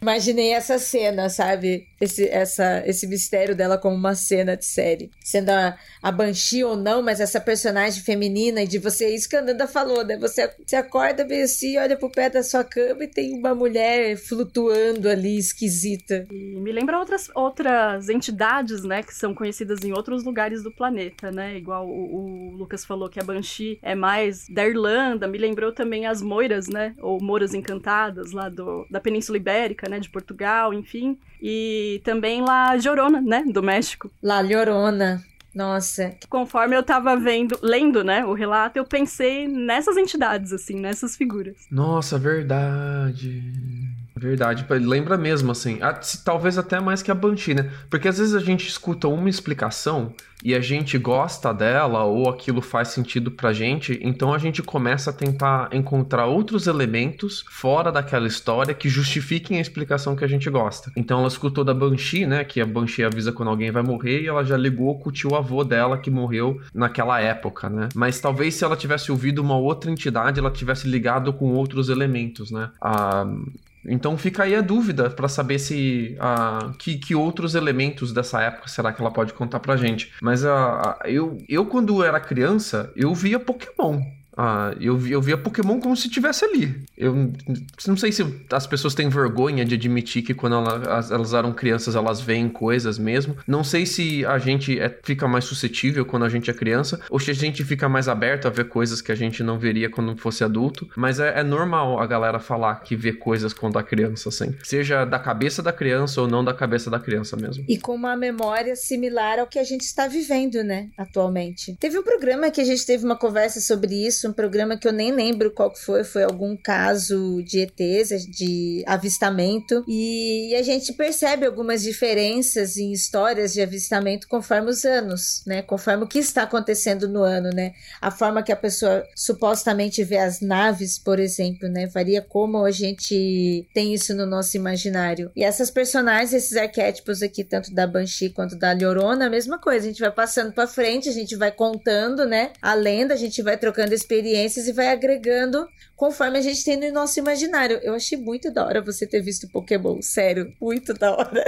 Imaginei essa cena, sabe? Esse, essa, esse mistério dela como uma cena de série. Sendo a, a Banshee ou não, mas essa personagem feminina e de você, isso que a Nanda falou, né? Você, você acorda bem assim, olha pro pé da sua cama e tem uma mulher flutuando ali, esquisita. E me lembra outras, outras entidades, né, que são conhecidas em outros lugares do planeta, né? Igual o, o Lucas falou que a Banshee é mais da Irlanda, me lembrou também as Moiras, né? Ou Moras Encantadas, lá do, da Península Ibérica, né? De Portugal, enfim. E também lá Llorona, né? Do México. La Llorona. Nossa. Conforme eu tava vendo, lendo, né, o relato, eu pensei nessas entidades, assim, nessas figuras. Nossa, verdade. Verdade, lembra mesmo, assim. Talvez até mais que a Banshee, né? Porque às vezes a gente escuta uma explicação e a gente gosta dela ou aquilo faz sentido pra gente, então a gente começa a tentar encontrar outros elementos fora daquela história que justifiquem a explicação que a gente gosta. Então ela escutou da Banshee, né? Que a Banshee avisa quando alguém vai morrer e ela já ligou com o tio avô dela que morreu naquela época, né? Mas talvez se ela tivesse ouvido uma outra entidade, ela tivesse ligado com outros elementos, né? A então fica aí a dúvida para saber se uh, que, que outros elementos dessa época será que ela pode contar pra gente. Mas uh, eu, eu, quando era criança, eu via Pokémon. Ah, eu, eu via Pokémon como se estivesse ali. Eu não sei se as pessoas têm vergonha de admitir que quando elas, elas eram crianças elas veem coisas mesmo. Não sei se a gente é, fica mais suscetível quando a gente é criança ou se a gente fica mais aberto a ver coisas que a gente não veria quando fosse adulto. Mas é, é normal a galera falar que vê coisas quando é criança, assim. Seja da cabeça da criança ou não da cabeça da criança mesmo. E com uma memória similar ao que a gente está vivendo, né, atualmente. Teve um programa que a gente teve uma conversa sobre isso um programa que eu nem lembro qual foi, foi algum caso de ETs, de avistamento, e a gente percebe algumas diferenças em histórias de avistamento conforme os anos, né? Conforme o que está acontecendo no ano, né? A forma que a pessoa supostamente vê as naves, por exemplo, né? Varia como a gente tem isso no nosso imaginário. E essas personagens, esses arquétipos aqui, tanto da Banshee quanto da Llorona, a mesma coisa. A gente vai passando para frente, a gente vai contando, né? A lenda, a gente vai trocando experiências experiências e vai agregando conforme a gente tem no nosso imaginário. Eu achei muito da hora você ter visto Pokémon, sério, muito da hora.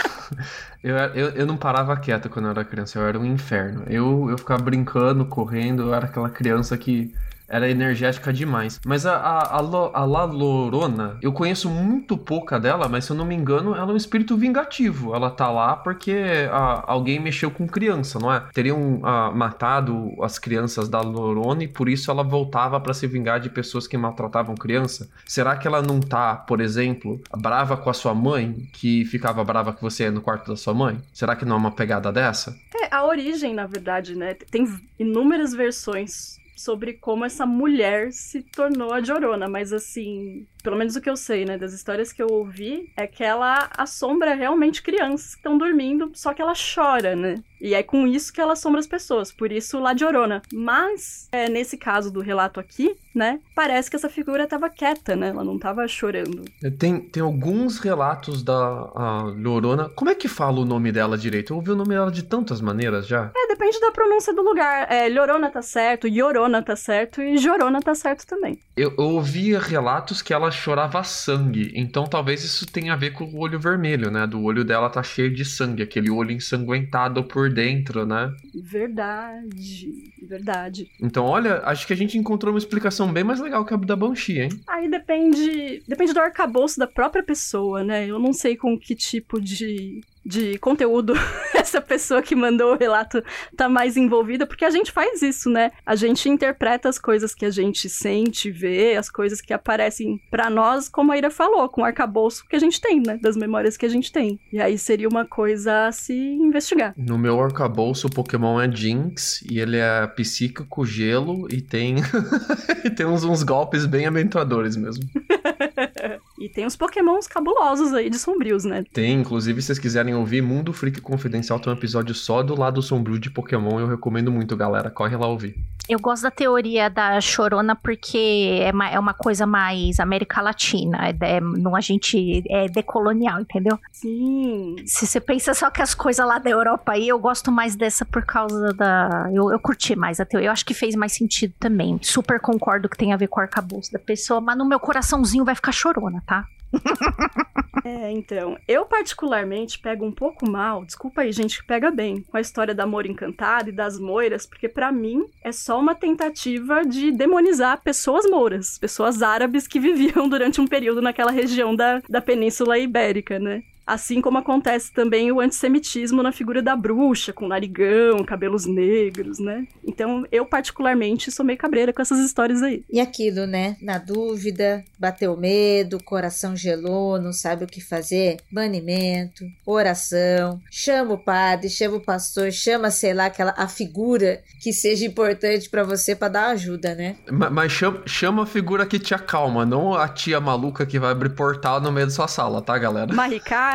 eu, eu, eu não parava quieto quando eu era criança, eu era um inferno. Eu, eu ficava brincando, correndo, eu era aquela criança que era energética demais. Mas a, a, a, a La Lorona, eu conheço muito pouca dela, mas se eu não me engano, ela é um espírito vingativo. Ela tá lá porque a, alguém mexeu com criança, não é? Teriam a, matado as crianças da Lorona e por isso ela voltava para se vingar de pessoas que maltratavam criança. Será que ela não tá, por exemplo, brava com a sua mãe, que ficava brava com você no quarto da sua mãe? Será que não é uma pegada dessa? É, a origem, na verdade, né? Tem inúmeras versões sobre como essa mulher se tornou a Jorona, mas assim, pelo menos o que eu sei, né, das histórias que eu ouvi, é que ela assombra realmente crianças que estão dormindo, só que ela chora, né? E é com isso que ela assombra as pessoas, por isso La Llorona. Mas, é, nesse caso do relato aqui, né, parece que essa figura estava quieta, né? Ela não estava chorando. É, tem, tem alguns relatos da Llorona. Como é que fala o nome dela direito? Eu ouvi o nome dela de tantas maneiras já. É, depende da pronúncia do lugar. É, Llorona tá certo, Llorona tá certo e Jorona tá certo também. Eu, eu ouvia relatos que ela chorava sangue, então talvez isso tenha a ver com o olho vermelho, né? Do olho dela tá cheio de sangue, aquele olho ensanguentado por dentro, né? Verdade, verdade. Então, olha, acho que a gente encontrou uma explicação bem mais legal que a da Banshee, hein? Aí depende, depende do arcabouço da própria pessoa, né? Eu não sei com que tipo de de conteúdo essa pessoa que mandou o relato tá mais envolvida, porque a gente faz isso, né? A gente interpreta as coisas que a gente sente, vê, as coisas que aparecem para nós, como a Ira falou, com o arcabouço que a gente tem, né? Das memórias que a gente tem. E aí seria uma coisa a se investigar. No meu arcabouço, o Pokémon é Jinx, e ele é psíquico, gelo, e tem, e tem uns, uns golpes bem ambientadores mesmo. e tem uns pokémons cabulosos aí de sombrios, né? Tem, inclusive, se vocês quiserem ouvir, Mundo Freak Confidencial tem um episódio só do lado sombrio de Pokémon. Eu recomendo muito, galera. Corre lá ouvir. Eu gosto da teoria da chorona porque é uma, é uma coisa mais América Latina. É, é, não a gente é decolonial, entendeu? Sim. Se você pensa só que as coisas lá da Europa aí, eu gosto mais dessa por causa da. Eu, eu curti mais a teoria. Eu acho que fez mais sentido também. Super concordo que tem a ver com o arcabouço da pessoa, mas no meu coraçãozinho vai ficar chorona, tá? É, então, eu particularmente pego um pouco mal, desculpa aí, gente, que pega bem, com a história da Amor Encantado e das moiras, porque para mim é só uma tentativa de demonizar pessoas mouras, pessoas árabes que viviam durante um período naquela região da, da Península Ibérica, né? Assim como acontece também o antissemitismo na figura da bruxa, com narigão, cabelos negros, né? Então, eu particularmente sou meio cabreira com essas histórias aí. E aquilo, né? Na dúvida, bateu medo, coração gelou, não sabe o que fazer? Banimento, oração, chama o padre, chama o pastor, chama, sei lá, aquela a figura que seja importante para você para dar ajuda, né? Mas, mas chama, chama a figura que te acalma, não a tia maluca que vai abrir portal no meio da sua sala, tá, galera?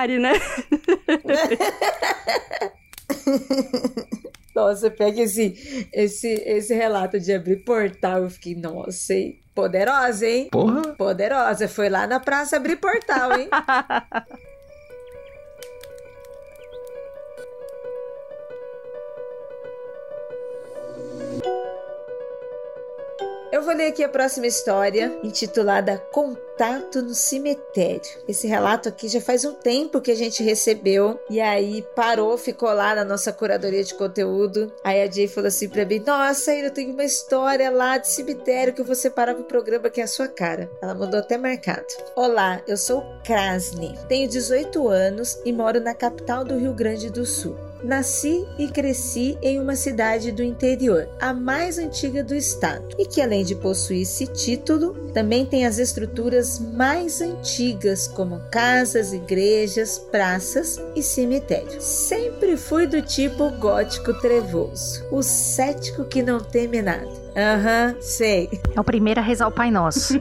Maricá né? Nossa, pega esse, esse, esse relato de abrir portal. Eu fiquei, nossa, hein? Poderosa, hein? Porra! Poderosa. Foi lá na praça abrir portal, hein? Eu vou ler aqui a próxima história, intitulada Contato no Cemitério. Esse relato aqui já faz um tempo que a gente recebeu e aí parou, ficou lá na nossa curadoria de conteúdo. Aí a Jay falou assim pra mim: Nossa, eu tenho uma história lá de cemitério que eu vou separar pro programa que é a sua cara. Ela mandou até marcado. Olá, eu sou Krasny, tenho 18 anos e moro na capital do Rio Grande do Sul. Nasci e cresci em uma cidade do interior, a mais antiga do estado, e que além de possuir esse título, também tem as estruturas mais antigas, como casas, igrejas, praças e cemitérios. Sempre fui do tipo gótico trevoso, o cético que não teme nada. Aham, uhum, sei. É o primeiro a rezar o Pai Nosso.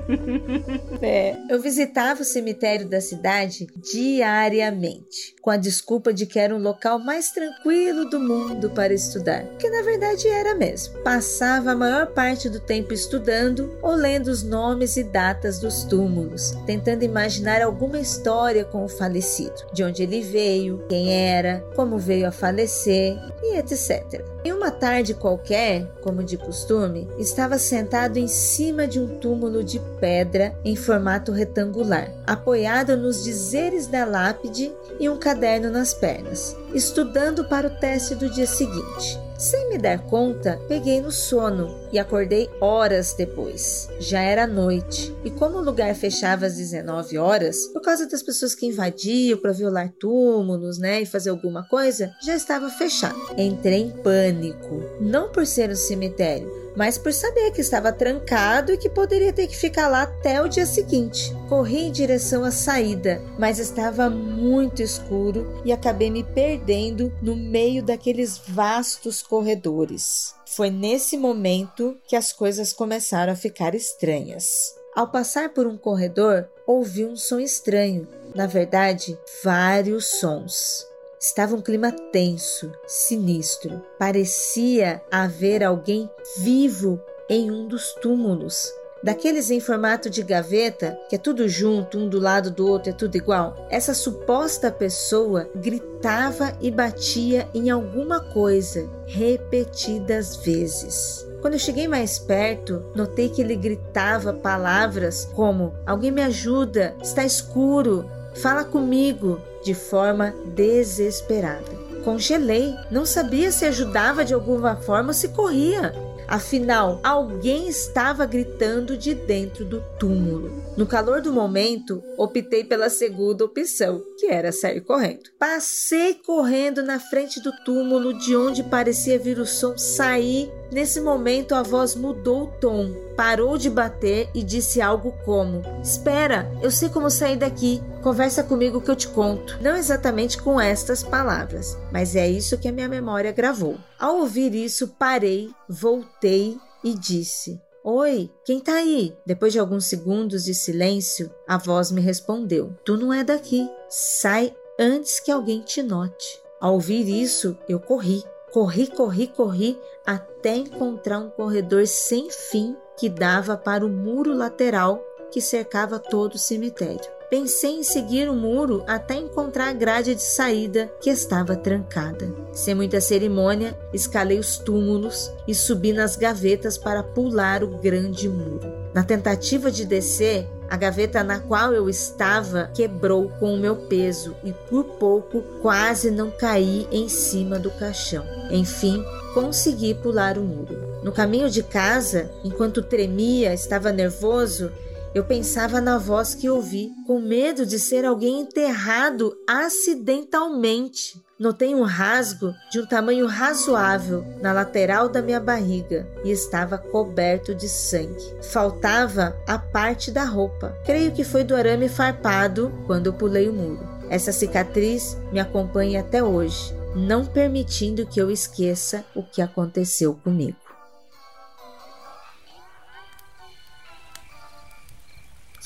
é. Eu visitava o cemitério da cidade diariamente, com a desculpa de que era um local mais tranquilo do mundo para estudar, que na verdade era mesmo. Passava a maior parte do tempo estudando ou lendo os nomes e datas dos túmulos, tentando imaginar alguma história com o falecido, de onde ele veio, quem era, como veio a falecer e etc. Em uma tarde qualquer, como de costume, estava sentado em cima de um túmulo de pedra em formato retangular, apoiado nos dizeres da lápide e um caderno nas pernas, estudando para o teste do dia seguinte. Sem me dar conta, peguei no sono e acordei horas depois. Já era noite, e como o lugar fechava às 19 horas, por causa das pessoas que invadiam para violar túmulos, né, e fazer alguma coisa, já estava fechado. Entrei em pânico, não por ser um cemitério, mas por saber que estava trancado e que poderia ter que ficar lá até o dia seguinte. Corri em direção à saída, mas estava muito escuro e acabei me perdendo no meio daqueles vastos corredores. Foi nesse momento que as coisas começaram a ficar estranhas. Ao passar por um corredor, ouvi um som estranho, na verdade, vários sons. Estava um clima tenso, sinistro. Parecia haver alguém vivo em um dos túmulos. Daqueles em formato de gaveta, que é tudo junto, um do lado do outro, é tudo igual. Essa suposta pessoa gritava e batia em alguma coisa repetidas vezes. Quando eu cheguei mais perto, notei que ele gritava palavras como: Alguém me ajuda, está escuro, fala comigo de forma desesperada. Congelei, não sabia se ajudava de alguma forma ou se corria. Afinal, alguém estava gritando de dentro do túmulo. No calor do momento, optei pela segunda opção, que era sair correndo. Passei correndo na frente do túmulo de onde parecia vir o som sair. Nesse momento, a voz mudou o tom, parou de bater e disse algo como: Espera, eu sei como sair daqui. Conversa comigo que eu te conto. Não exatamente com estas palavras, mas é isso que a minha memória gravou. Ao ouvir isso, parei, voltei e disse: Oi, quem tá aí? Depois de alguns segundos de silêncio, a voz me respondeu: Tu não é daqui. Sai antes que alguém te note. Ao ouvir isso, eu corri. Corri, corri, corri até encontrar um corredor sem fim que dava para o muro lateral que cercava todo o cemitério. Pensei em seguir o muro até encontrar a grade de saída que estava trancada. Sem muita cerimônia, escalei os túmulos e subi nas gavetas para pular o grande muro. Na tentativa de descer, A gaveta na qual eu estava quebrou com o meu peso e por pouco quase não caí em cima do caixão. Enfim, consegui pular o muro. No caminho de casa, enquanto tremia, estava nervoso, eu pensava na voz que ouvi, com medo de ser alguém enterrado acidentalmente. Notei um rasgo de um tamanho razoável na lateral da minha barriga e estava coberto de sangue. Faltava a parte da roupa. Creio que foi do arame farpado quando eu pulei o muro. Essa cicatriz me acompanha até hoje, não permitindo que eu esqueça o que aconteceu comigo.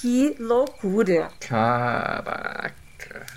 Que loucura! Caraca.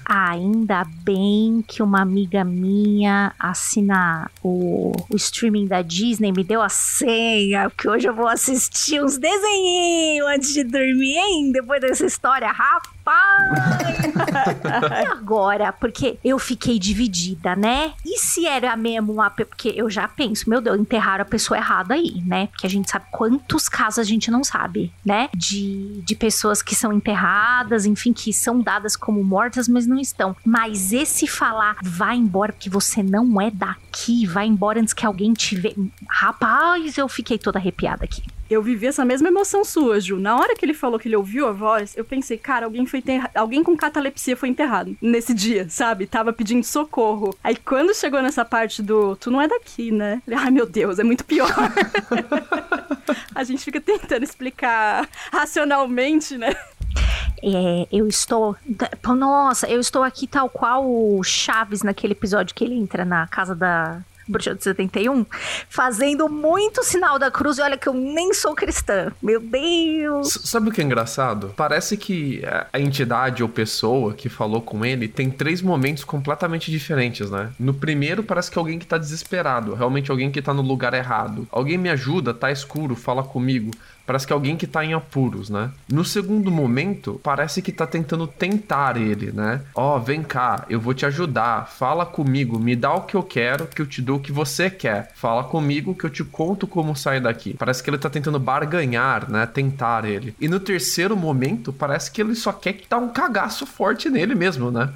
Ainda bem que uma amiga minha assina o, o streaming da Disney, me deu a senha, porque hoje eu vou assistir uns desenhinhos antes de dormir, hein? Depois dessa história, rapaz! e agora? Porque eu fiquei dividida, né? E se era mesmo uma. Porque eu já penso, meu Deus, enterraram a pessoa errada aí, né? Porque a gente sabe quantos casos a gente não sabe, né? De, de pessoas que são enterradas, enfim, que são dadas como mortas, mas não estão. Mas esse falar, vai embora porque você não é daqui, vai embora antes que alguém te vê. Rapaz, eu fiquei toda arrepiada aqui. Eu vivi essa mesma emoção sua, Ju. Na hora que ele falou que ele ouviu a voz, eu pensei, cara, alguém foi enterrado. Alguém com catalepsia foi enterrado nesse dia, sabe? Tava pedindo socorro. Aí quando chegou nessa parte do tu não é daqui, né? Ai, meu Deus, é muito pior. a gente fica tentando explicar racionalmente, né? É, eu estou. Nossa, eu estou aqui tal qual o Chaves naquele episódio que ele entra na casa da Bruxa de 71, fazendo muito sinal da cruz. E olha que eu nem sou cristã. Meu Deus! S sabe o que é engraçado? Parece que a entidade ou pessoa que falou com ele tem três momentos completamente diferentes, né? No primeiro, parece que é alguém que tá desesperado, realmente alguém que tá no lugar errado. Alguém me ajuda, tá escuro, fala comigo. Parece que é alguém que tá em apuros, né? No segundo momento, parece que tá tentando tentar ele, né? Ó, oh, vem cá, eu vou te ajudar, fala comigo, me dá o que eu quero, que eu te dou o que você quer. Fala comigo que eu te conto como sair daqui. Parece que ele tá tentando barganhar, né? Tentar ele. E no terceiro momento, parece que ele só quer que dá um cagaço forte nele mesmo, né?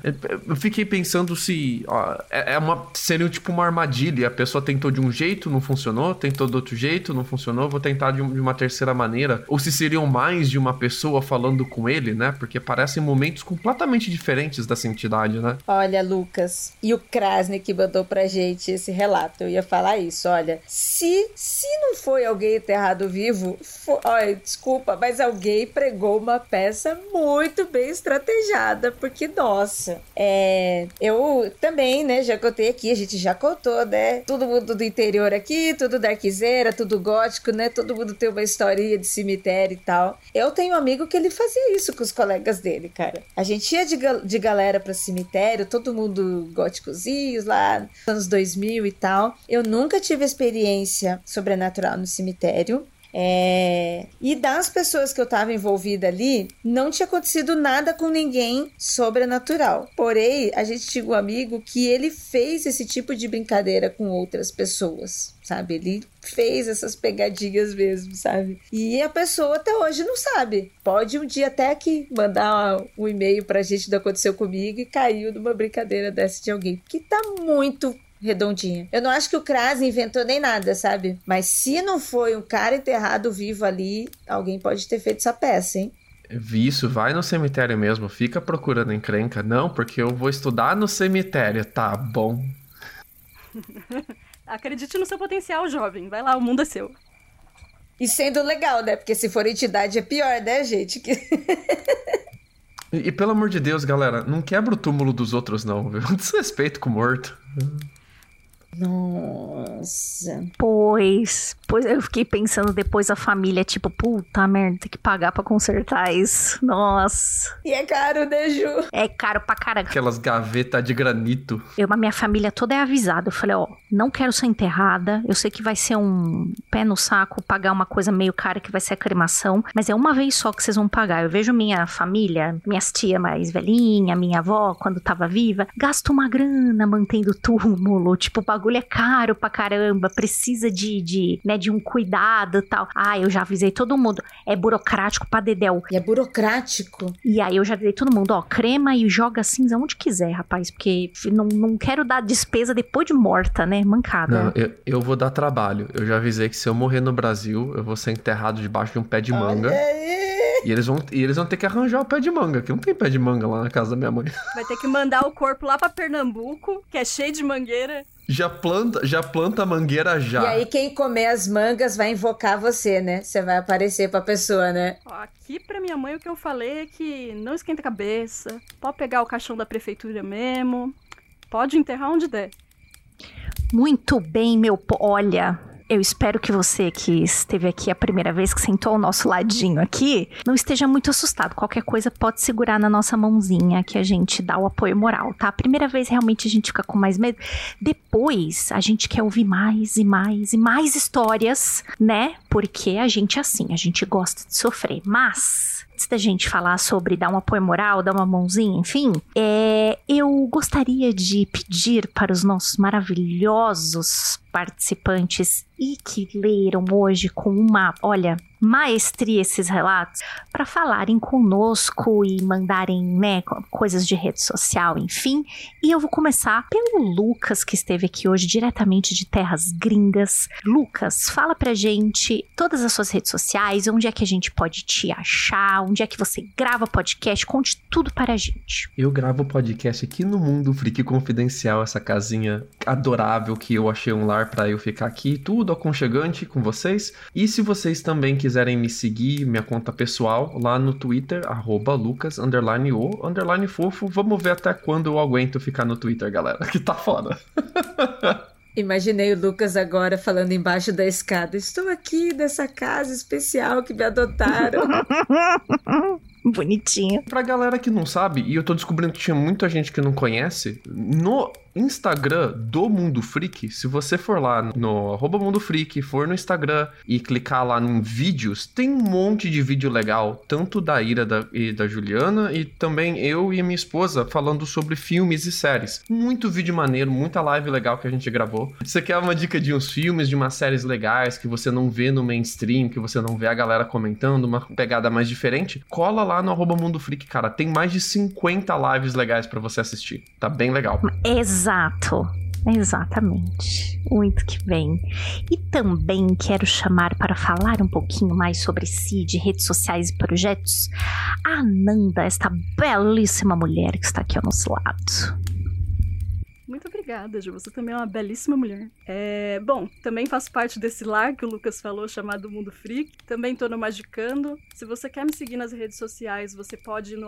Eu fiquei pensando se ó, é, é uma seria tipo uma armadilha. A pessoa tentou de um jeito, não funcionou, tentou do outro jeito, não funcionou, vou tentar de uma terceira maneira, ou se seriam mais de uma pessoa falando com ele, né? Porque parecem momentos completamente diferentes dessa entidade, né? Olha, Lucas, e o Krasnik mandou pra gente esse relato. Eu ia falar isso, olha, se se não foi alguém enterrado vivo, foi, olha, desculpa, mas alguém pregou uma peça muito bem estrategada, porque nossa, é, eu também, né, já contei aqui, a gente já contou, né? Todo mundo do interior aqui, tudo darkzeira, tudo gótico, né? Todo mundo tem uma história de cemitério e tal. Eu tenho um amigo que ele fazia isso com os colegas dele, cara. A gente ia de, de galera pra cemitério, todo mundo góticozinhos lá, anos 2000 e tal. Eu nunca tive experiência sobrenatural no cemitério. É... E das pessoas que eu estava envolvida ali, não tinha acontecido nada com ninguém sobrenatural. Porém, a gente tinha um amigo que ele fez esse tipo de brincadeira com outras pessoas, sabe? Ele fez essas pegadinhas mesmo, sabe? E a pessoa até hoje não sabe. Pode um dia até aqui mandar um e-mail pra gente do aconteceu comigo e caiu numa brincadeira dessa de alguém. Que tá muito redondinha. Eu não acho que o Kras inventou nem nada, sabe? Mas se não foi um cara enterrado vivo ali, alguém pode ter feito essa peça, hein? Isso, vai no cemitério mesmo, fica procurando encrenca. Não, porque eu vou estudar no cemitério. Tá bom. Acredite no seu potencial, jovem. Vai lá, o mundo é seu. E sendo legal, né? Porque se for entidade é pior, né, gente? e, e, pelo amor de Deus, galera, não quebra o túmulo dos outros, não, viu? Desrespeito com o morto. Nossa. Pois, pois eu fiquei pensando depois a família, tipo, puta merda, tem que pagar pra consertar isso. Nossa. E é caro, né, Ju? É caro pra caramba. Aquelas gavetas de granito. Eu, a minha família toda é avisada. Eu falei, ó, não quero ser enterrada. Eu sei que vai ser um pé no saco pagar uma coisa meio cara que vai ser a cremação, mas é uma vez só que vocês vão pagar. Eu vejo minha família, minhas tia mais velhinha, minha avó, quando tava viva, gasta uma grana mantendo o túmulo, tipo, bagulho bagulho é caro pra caramba, precisa de, de, né, de um cuidado e tal. Ah, eu já avisei todo mundo. É burocrático pra dedéu. E é burocrático. E aí eu já avisei todo mundo, ó, crema e joga cinza onde quiser, rapaz, porque não, não quero dar despesa depois de morta, né? Mancada. Não, eu, eu vou dar trabalho. Eu já avisei que se eu morrer no Brasil, eu vou ser enterrado debaixo de um pé de manga. Olha aí. E eles, vão, e eles vão ter que arranjar o pé de manga, que não tem pé de manga lá na casa da minha mãe. Vai ter que mandar o corpo lá pra Pernambuco, que é cheio de mangueira. Já planta, já planta a mangueira já. E aí quem comer as mangas vai invocar você, né? Você vai aparecer pra pessoa, né? Aqui pra minha mãe o que eu falei é que não esquenta a cabeça, pode pegar o caixão da prefeitura mesmo, pode enterrar onde der. Muito bem, meu. po- Olha, eu espero que você que esteve aqui a primeira vez, que sentou ao nosso ladinho aqui, não esteja muito assustado. Qualquer coisa pode segurar na nossa mãozinha que a gente dá o apoio moral, tá? A primeira vez realmente a gente fica com mais medo. Depois a gente quer ouvir mais e mais e mais histórias, né? Porque a gente é assim, a gente gosta de sofrer. Mas antes da gente falar sobre dar um apoio moral, dar uma mãozinha, enfim, é, eu gostaria de pedir para os nossos maravilhosos participantes e que leram hoje com uma, olha, maestria esses relatos, para falarem conosco e mandarem, né, co- coisas de rede social, enfim. E eu vou começar pelo Lucas, que esteve aqui hoje diretamente de terras gringas. Lucas, fala pra gente todas as suas redes sociais, onde é que a gente pode te achar, onde é que você grava podcast, conte tudo para a gente. Eu gravo podcast aqui no Mundo Freak Confidencial, essa casinha adorável que eu achei um lar pra eu ficar aqui, tudo aconchegante com vocês. E se vocês também quiserem me seguir, minha conta pessoal, lá no Twitter, arroba lucas, underline o, underline fofo, vamos ver até quando eu aguento ficar no Twitter, galera, que tá foda. Imaginei o Lucas agora falando embaixo da escada. Estou aqui nessa casa especial que me adotaram. Bonitinho. Pra galera que não sabe, e eu tô descobrindo que tinha muita gente que não conhece, no Instagram do Mundo Freak, se você for lá no arroba Mundo Freak, for no Instagram e clicar lá em vídeos, tem um monte de vídeo legal, tanto da Ira da- e da Juliana, e também eu e minha esposa falando sobre filmes e séries. Muito vídeo maneiro, muita live legal que a gente gravou. Se você quer uma dica de uns filmes, de umas séries legais que você não vê no mainstream, que você não vê a galera comentando, uma pegada mais diferente, cola lá no arroba Mundo Freak, cara. Tem mais de 50 lives legais pra você assistir. Tá bem legal. Exato. Exatamente. Muito que bem. E também quero chamar para falar um pouquinho mais sobre si, de redes sociais e projetos, a Nanda, esta belíssima mulher que está aqui ao nosso lado. Muito obrigada, Ju. Você também é uma belíssima mulher. É, bom, também faço parte desse lar que o Lucas falou, chamado Mundo Freak. Também tô no Magicando. Se você quer me seguir nas redes sociais, você pode ir no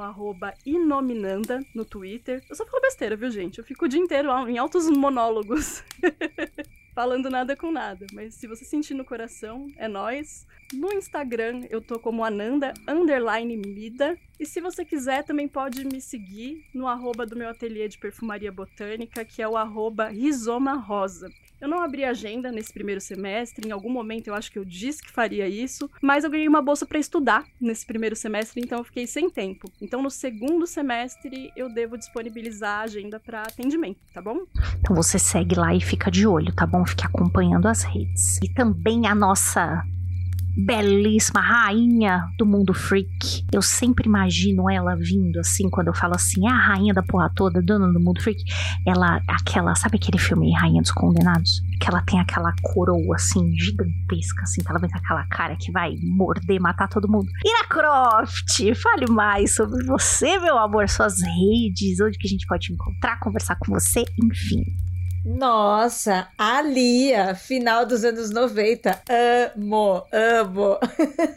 Inominanda no Twitter. Eu só falo besteira, viu, gente? Eu fico o dia inteiro em altos monólogos. Falando nada com nada. Mas se você sentir no coração, é nós. No Instagram eu tô como Ananda underline Mida. E se você quiser, também pode me seguir no arroba do meu ateliê de perfumaria botânica, que é o arroba Rizoma Rosa. Eu não abri agenda nesse primeiro semestre, em algum momento eu acho que eu disse que faria isso, mas eu ganhei uma bolsa para estudar nesse primeiro semestre, então eu fiquei sem tempo. Então no segundo semestre eu devo disponibilizar a agenda para atendimento, tá bom? Então você segue lá e fica de olho, tá bom? Fique acompanhando as redes. E também a nossa belíssima rainha do mundo freak. Eu sempre imagino ela vindo assim, quando eu falo assim, é a rainha da porra toda, dona do mundo freak. Ela, aquela, sabe aquele filme Rainha dos Condenados? Que ela tem aquela coroa assim, gigantesca, assim, que ela vem com aquela cara que vai morder, matar todo mundo. Ira Croft, fale mais sobre você, meu amor, suas redes, onde que a gente pode encontrar, conversar com você, enfim. Nossa, a Lia, final dos anos 90. Amo, amo.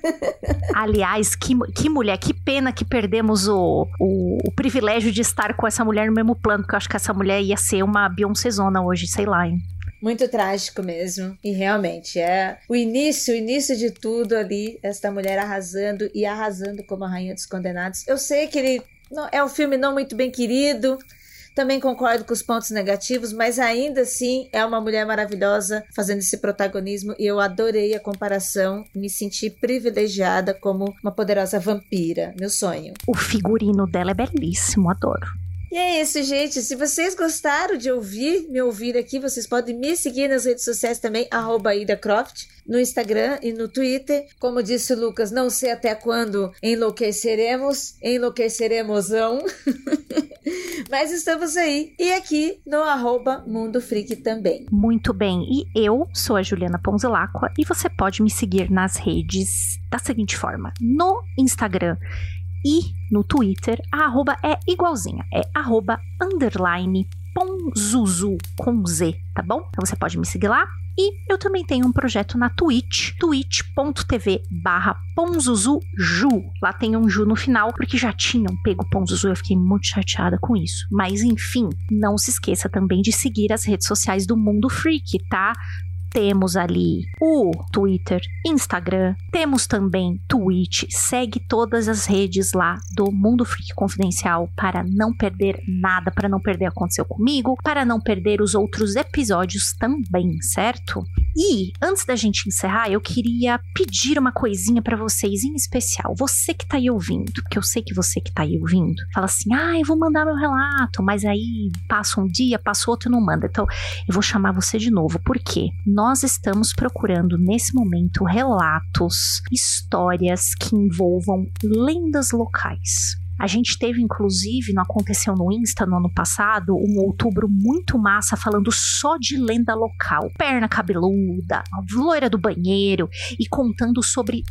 Aliás, que, que mulher, que pena que perdemos o, o, o privilégio de estar com essa mulher no mesmo plano, porque eu acho que essa mulher ia ser uma Beyoncézona hoje, sei lá, hein? Muito trágico mesmo. E realmente, é o início, o início de tudo ali, esta mulher arrasando e arrasando como a Rainha dos Condenados. Eu sei que ele não- é um filme não muito bem querido. Também concordo com os pontos negativos, mas ainda assim é uma mulher maravilhosa fazendo esse protagonismo e eu adorei a comparação, me senti privilegiada como uma poderosa vampira, meu sonho. O figurino dela é belíssimo, adoro. E é isso, gente. Se vocês gostaram de ouvir, me ouvir aqui, vocês podem me seguir nas redes sociais também, IdaCroft, no Instagram e no Twitter. Como disse o Lucas, não sei até quando enlouqueceremos, enlouqueceremosão. Mas estamos aí. E aqui no arroba Mundo Freak também. Muito bem. E eu sou a Juliana Ponzelacqua e você pode me seguir nas redes da seguinte forma. No Instagram e no Twitter, a arroba é igualzinha. É arroba underline ponzuzu com Z, tá bom? Então você pode me seguir lá. E eu também tenho um projeto na Twitch, twitch.tv barra Ponzuzuju. Lá tem um Ju no final, porque já tinham pego Ponzuzu, eu fiquei muito chateada com isso. Mas enfim, não se esqueça também de seguir as redes sociais do Mundo Freak, tá? Temos ali o Twitter, Instagram, temos também Twitch. Segue todas as redes lá do Mundo Freak Confidencial para não perder nada, para não perder aconteceu comigo, para não perder os outros episódios também, certo? E antes da gente encerrar, eu queria pedir uma coisinha para vocês em especial. Você que tá aí ouvindo, porque eu sei que você que tá aí ouvindo, fala assim: "Ah, eu vou mandar meu relato", mas aí passa um dia, passa outro e não manda. Então, eu vou chamar você de novo, porque nós estamos procurando nesse momento relatos, histórias que envolvam lendas locais. A gente teve, inclusive, não aconteceu no Insta no ano passado, um outubro muito massa falando só de lenda local. Perna cabeluda, loira do banheiro e contando sobre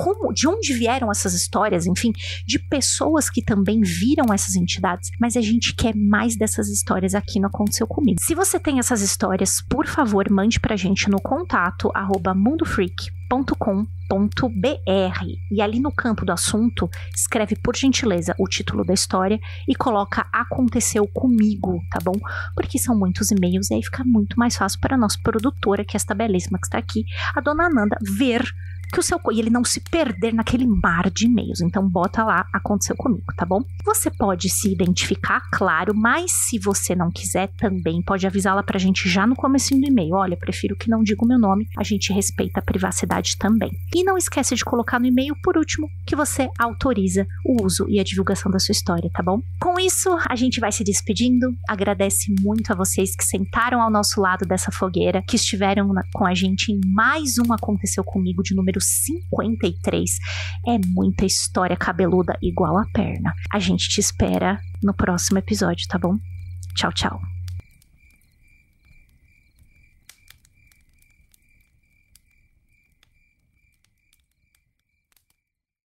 como, de onde vieram essas histórias, enfim, de pessoas que também viram essas entidades, mas a gente quer mais dessas histórias aqui no Aconteceu Comigo. Se você tem essas histórias, por favor, mande pra gente no contato arroba mundofreak.com br e ali no campo do assunto escreve por gentileza o título da história e coloca aconteceu comigo, tá bom? Porque são muitos e-mails e aí fica muito mais fácil para a nossa produtora, que é esta belíssima que está aqui, a dona Ananda, ver que o seu e ele não se perder naquele mar de e-mails. Então bota lá aconteceu comigo, tá bom? Você pode se identificar, claro, mas se você não quiser também pode avisá-la pra gente já no começo do e-mail. Olha, prefiro que não diga o meu nome, a gente respeita a privacidade também. E não esquece de colocar no e-mail, por último, que você autoriza o uso e a divulgação da sua história, tá bom? Com isso, a gente vai se despedindo. Agradece muito a vocês que sentaram ao nosso lado dessa fogueira, que estiveram com a gente em mais um Aconteceu Comigo de número 53. É muita história cabeluda igual a perna. A gente te espera no próximo episódio, tá bom? Tchau, tchau.